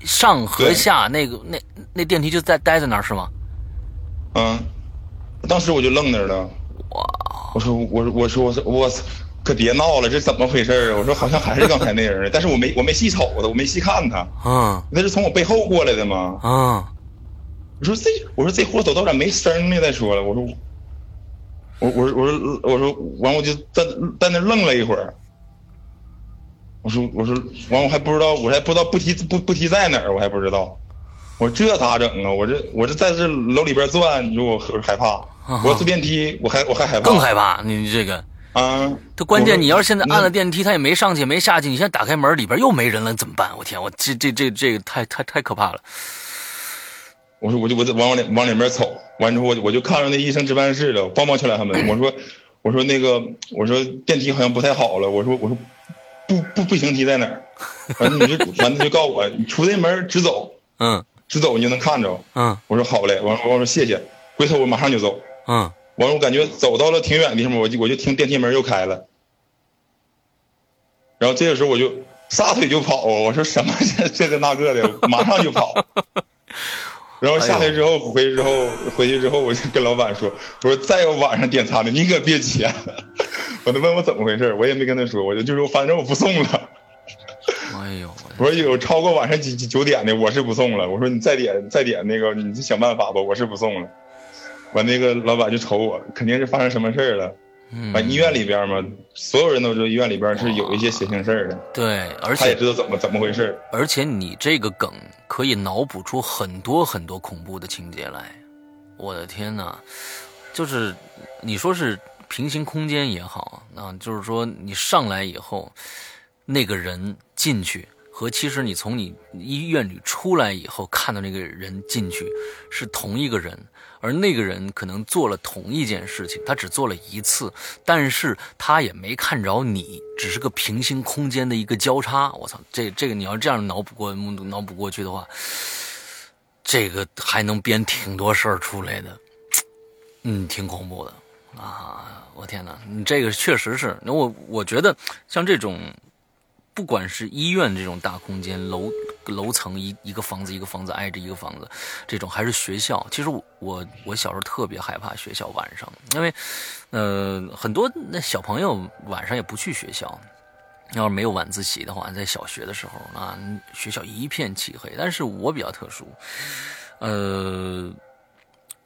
上和下，那个那那电梯就在待在那儿是吗？嗯，当时我就愣那儿了。我说我我说我说我操，可别闹了，这怎么回事啊？我说好像还是刚才那人，但是我没我没细瞅他，我没细看他。啊那是从我背后过来的吗？啊我说这我说这货走道咋没声呢？再说了，我说我我说我说我说完我就在在那愣了一会儿。我说我说完我还不知道我还不知道不提不不提在哪儿我还不知道。我说这咋整啊？我这我这在这楼里边转，你说我我害怕。我要坐电梯，我还我还害怕。更害怕，你这个。啊！他关键，你要是现在按了电梯，他也没上去，也没下去，你现在打开门，里边又没人了，怎么办？我天，我这这这这个太太太可怕了。我说我就我就往往里往里面瞅，完之后我就我就看着那医生值班室了，我帮忙敲两下门。我说我说那个我说电梯好像不太好了。我说我说不不不行梯在哪儿？完了你就完了就告诉我，你出这门直走，嗯直走你就能看着。嗯我说好嘞，完了我说谢谢，回头我马上就走。嗯，完了我感觉走到了挺远的地方，我就我就听电梯门又开了，然后这个时候我就撒腿就跑，我说什么 这这个那个的，马上就跑。然后下来之后回去之后回去之后，我就跟老板说，我说再有晚上点餐的，你可别接了。我都问我怎么回事，我也没跟他说，我就就说反正我不送了。哎呦，我说有超过晚上几几九点的，我是不送了。我说你再点再点那个，你就想办法吧，我是不送了。完那个老板就瞅我，肯定是发生什么事儿了。嗯，完医院里边嘛，所有人都知道医院里边是有一些邪性事儿的，对，而他也且知道怎么怎么回事儿。而且你这个梗可以脑补出很多很多恐怖的情节来，我的天哪！就是你说是平行空间也好啊，就是说你上来以后，那个人进去和其实你从你医院里出来以后看到那个人进去是同一个人，而那个人可能做了同一件事情，他只做了一次，但是他也没看着你，只是个平行空间的一个交叉。我操，这这个你要这样脑补过脑补过去的话，这个还能编挺多事儿出来的，嗯，挺恐怖的啊！我天哪，你这个确实是，那我我觉得像这种。不管是医院这种大空间楼楼层一一个房子一个房子挨着一个房子，这种还是学校。其实我我小时候特别害怕学校晚上，因为呃很多那小朋友晚上也不去学校。要是没有晚自习的话，在小学的时候啊，学校一片漆黑。但是我比较特殊，呃，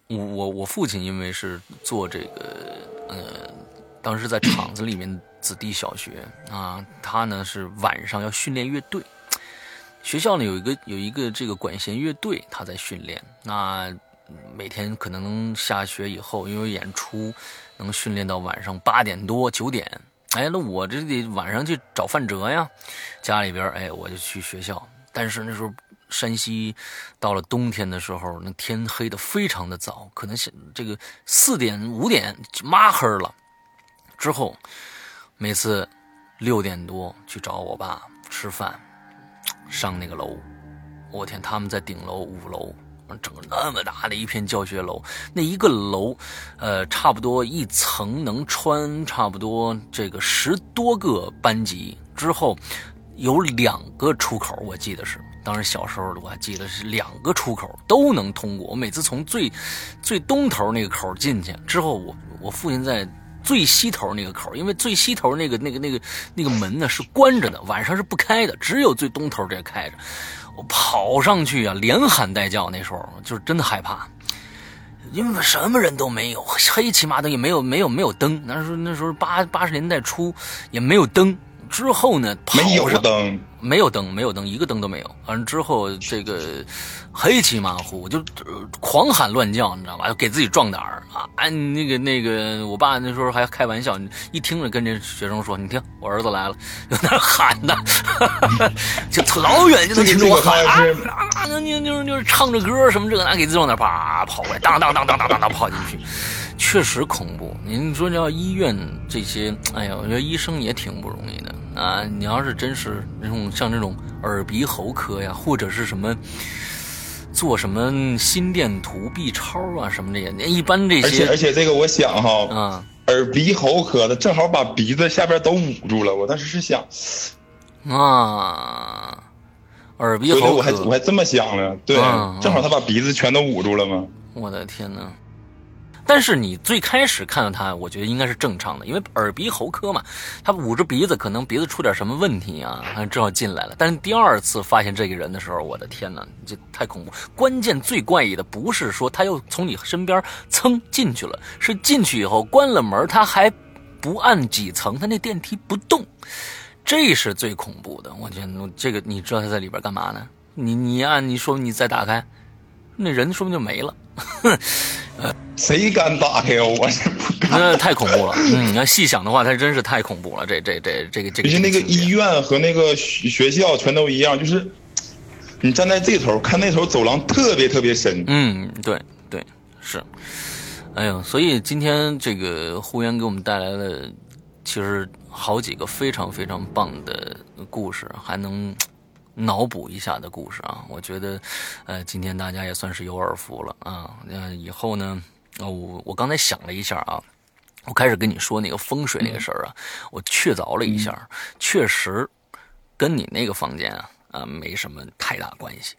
我我我父亲因为是做这个呃，当时在厂子里面。子弟小学啊，他呢是晚上要训练乐队。学校呢有一个有一个这个管弦乐队，他在训练。那每天可能下学以后，因为演出能训练到晚上八点多九点。哎，那我这得晚上去找范哲呀。家里边哎，我就去学校。但是那时候山西到了冬天的时候，那天黑的非常的早，可能这个四点五点就麻黑了之后。每次六点多去找我爸吃饭，上那个楼，我天，他们在顶楼五楼，整个那么大的一片教学楼，那一个楼，呃，差不多一层能穿差不多这个十多个班级，之后有两个出口，我记得是，当时小时候我还记得是两个出口都能通过。我每次从最最东头那个口进去之后，我我父亲在。最西头那个口，因为最西头那个那个那个那个门呢是关着的，晚上是不开的，只有最东头这开着。我跑上去啊，连喊带叫，那时候就是真的害怕，因为什么人都没有，黑漆麻的也没有，没有没有灯。那时候那时候八八十年代初也没有灯。之后呢，没有灯，没有灯，没有灯，一个灯都没有。完了之后，这个黑漆麻糊，就狂喊乱叫，你知道吧？就给自己壮胆儿啊！哎，那个那个，我爸那时候还开玩笑，一听着跟这学生说：“你听，我儿子来了。”就在那喊呢，就老远就能听着我喊啊！就是就是唱着歌什么这个那，给自己壮胆，啪跑过来，当当当当当当当跑进去。确实恐怖。您说要医院这些，哎呀，我觉得医生也挺不容易的啊。你要是真是那种像这种耳鼻喉科呀，或者是什么做什么心电图、B 超啊什么的，一般这些。而且而且这个我想哈，嗯，耳鼻喉科的正好把鼻子下边都捂住了。我当时是想，啊，耳鼻喉我还我还这么想了，对，正好他把鼻子全都捂住了吗？我的天哪！但是你最开始看到他，我觉得应该是正常的，因为耳鼻喉科嘛，他捂着鼻子，可能鼻子出点什么问题啊，正好进来了。但是第二次发现这个人的时候，我的天哪，这太恐怖！关键最怪异的不是说他又从你身边蹭进去了，是进去以后关了门，他还不按几层，他那电梯不动，这是最恐怖的。我天，这个你知道他在里边干嘛呢？你你按你说你再打开，那人说不定就没了。呃，谁敢打开呀？我是那太恐怖了。嗯，你要细想的话，它真是太恐怖了。这这这这个这个。就是那个医院和那个学校全都一样，就是你站在这头看那头走廊特别特别深。嗯，对对是。哎呦，所以今天这个呼延给我们带来了，其实好几个非常非常棒的故事，还能。脑补一下的故事啊，我觉得，呃，今天大家也算是有耳福了啊。那以后呢，我我刚才想了一下啊，我开始跟你说那个风水那个事儿啊，我确凿了一下，确实跟你那个房间啊啊没什么太大关系。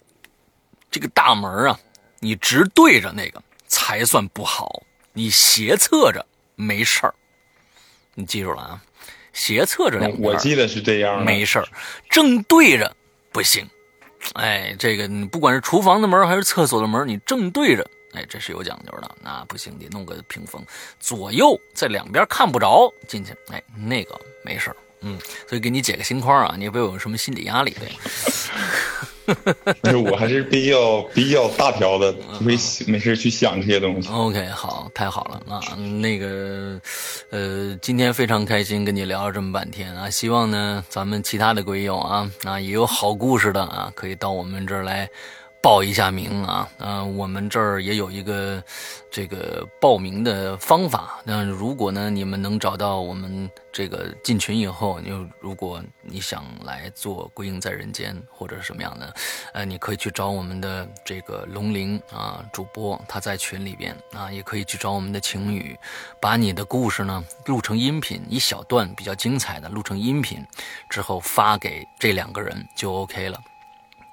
这个大门啊，你直对着那个才算不好，你斜侧着没事儿。你记住了啊，斜侧着两边，我记得是这样，没事儿，正对着。不行，哎，这个你不管是厨房的门还是厕所的门，你正对着，哎，这是有讲究的。那不行，得弄个屏风，左右在两边看不着进去，哎，那个没事嗯，所以给你解个心宽啊，你也不有什么心理压力的。是我还是比较比较大条的，没没事去想这些东西。OK，好，太好了啊！那个，呃，今天非常开心跟你聊了这么半天啊，希望呢咱们其他的鬼友啊啊也有好故事的啊，可以到我们这儿来。报一下名啊，嗯，我们这儿也有一个这个报名的方法。那如果呢，你们能找到我们这个进群以后，你如果你想来做《归隐在人间》或者是什么样的，呃，你可以去找我们的这个龙鳞啊主播，他在群里边啊，也可以去找我们的晴雨，把你的故事呢录成音频，一小段比较精彩的录成音频之后发给这两个人就 OK 了。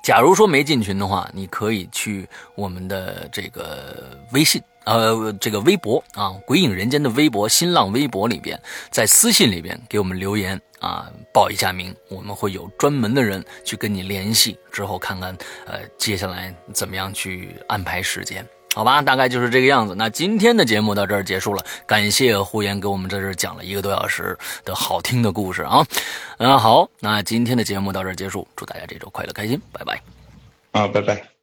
假如说没进群的话，你可以去我们的这个微信，呃，这个微博啊，鬼影人间的微博、新浪微博里边，在私信里边给我们留言啊，报一下名，我们会有专门的人去跟你联系，之后看看呃接下来怎么样去安排时间。好吧，大概就是这个样子。那今天的节目到这儿结束了，感谢胡言给我们在这儿讲了一个多小时的好听的故事啊。嗯，好，那今天的节目到这儿结束，祝大家这周快乐开心，拜拜。啊，拜拜。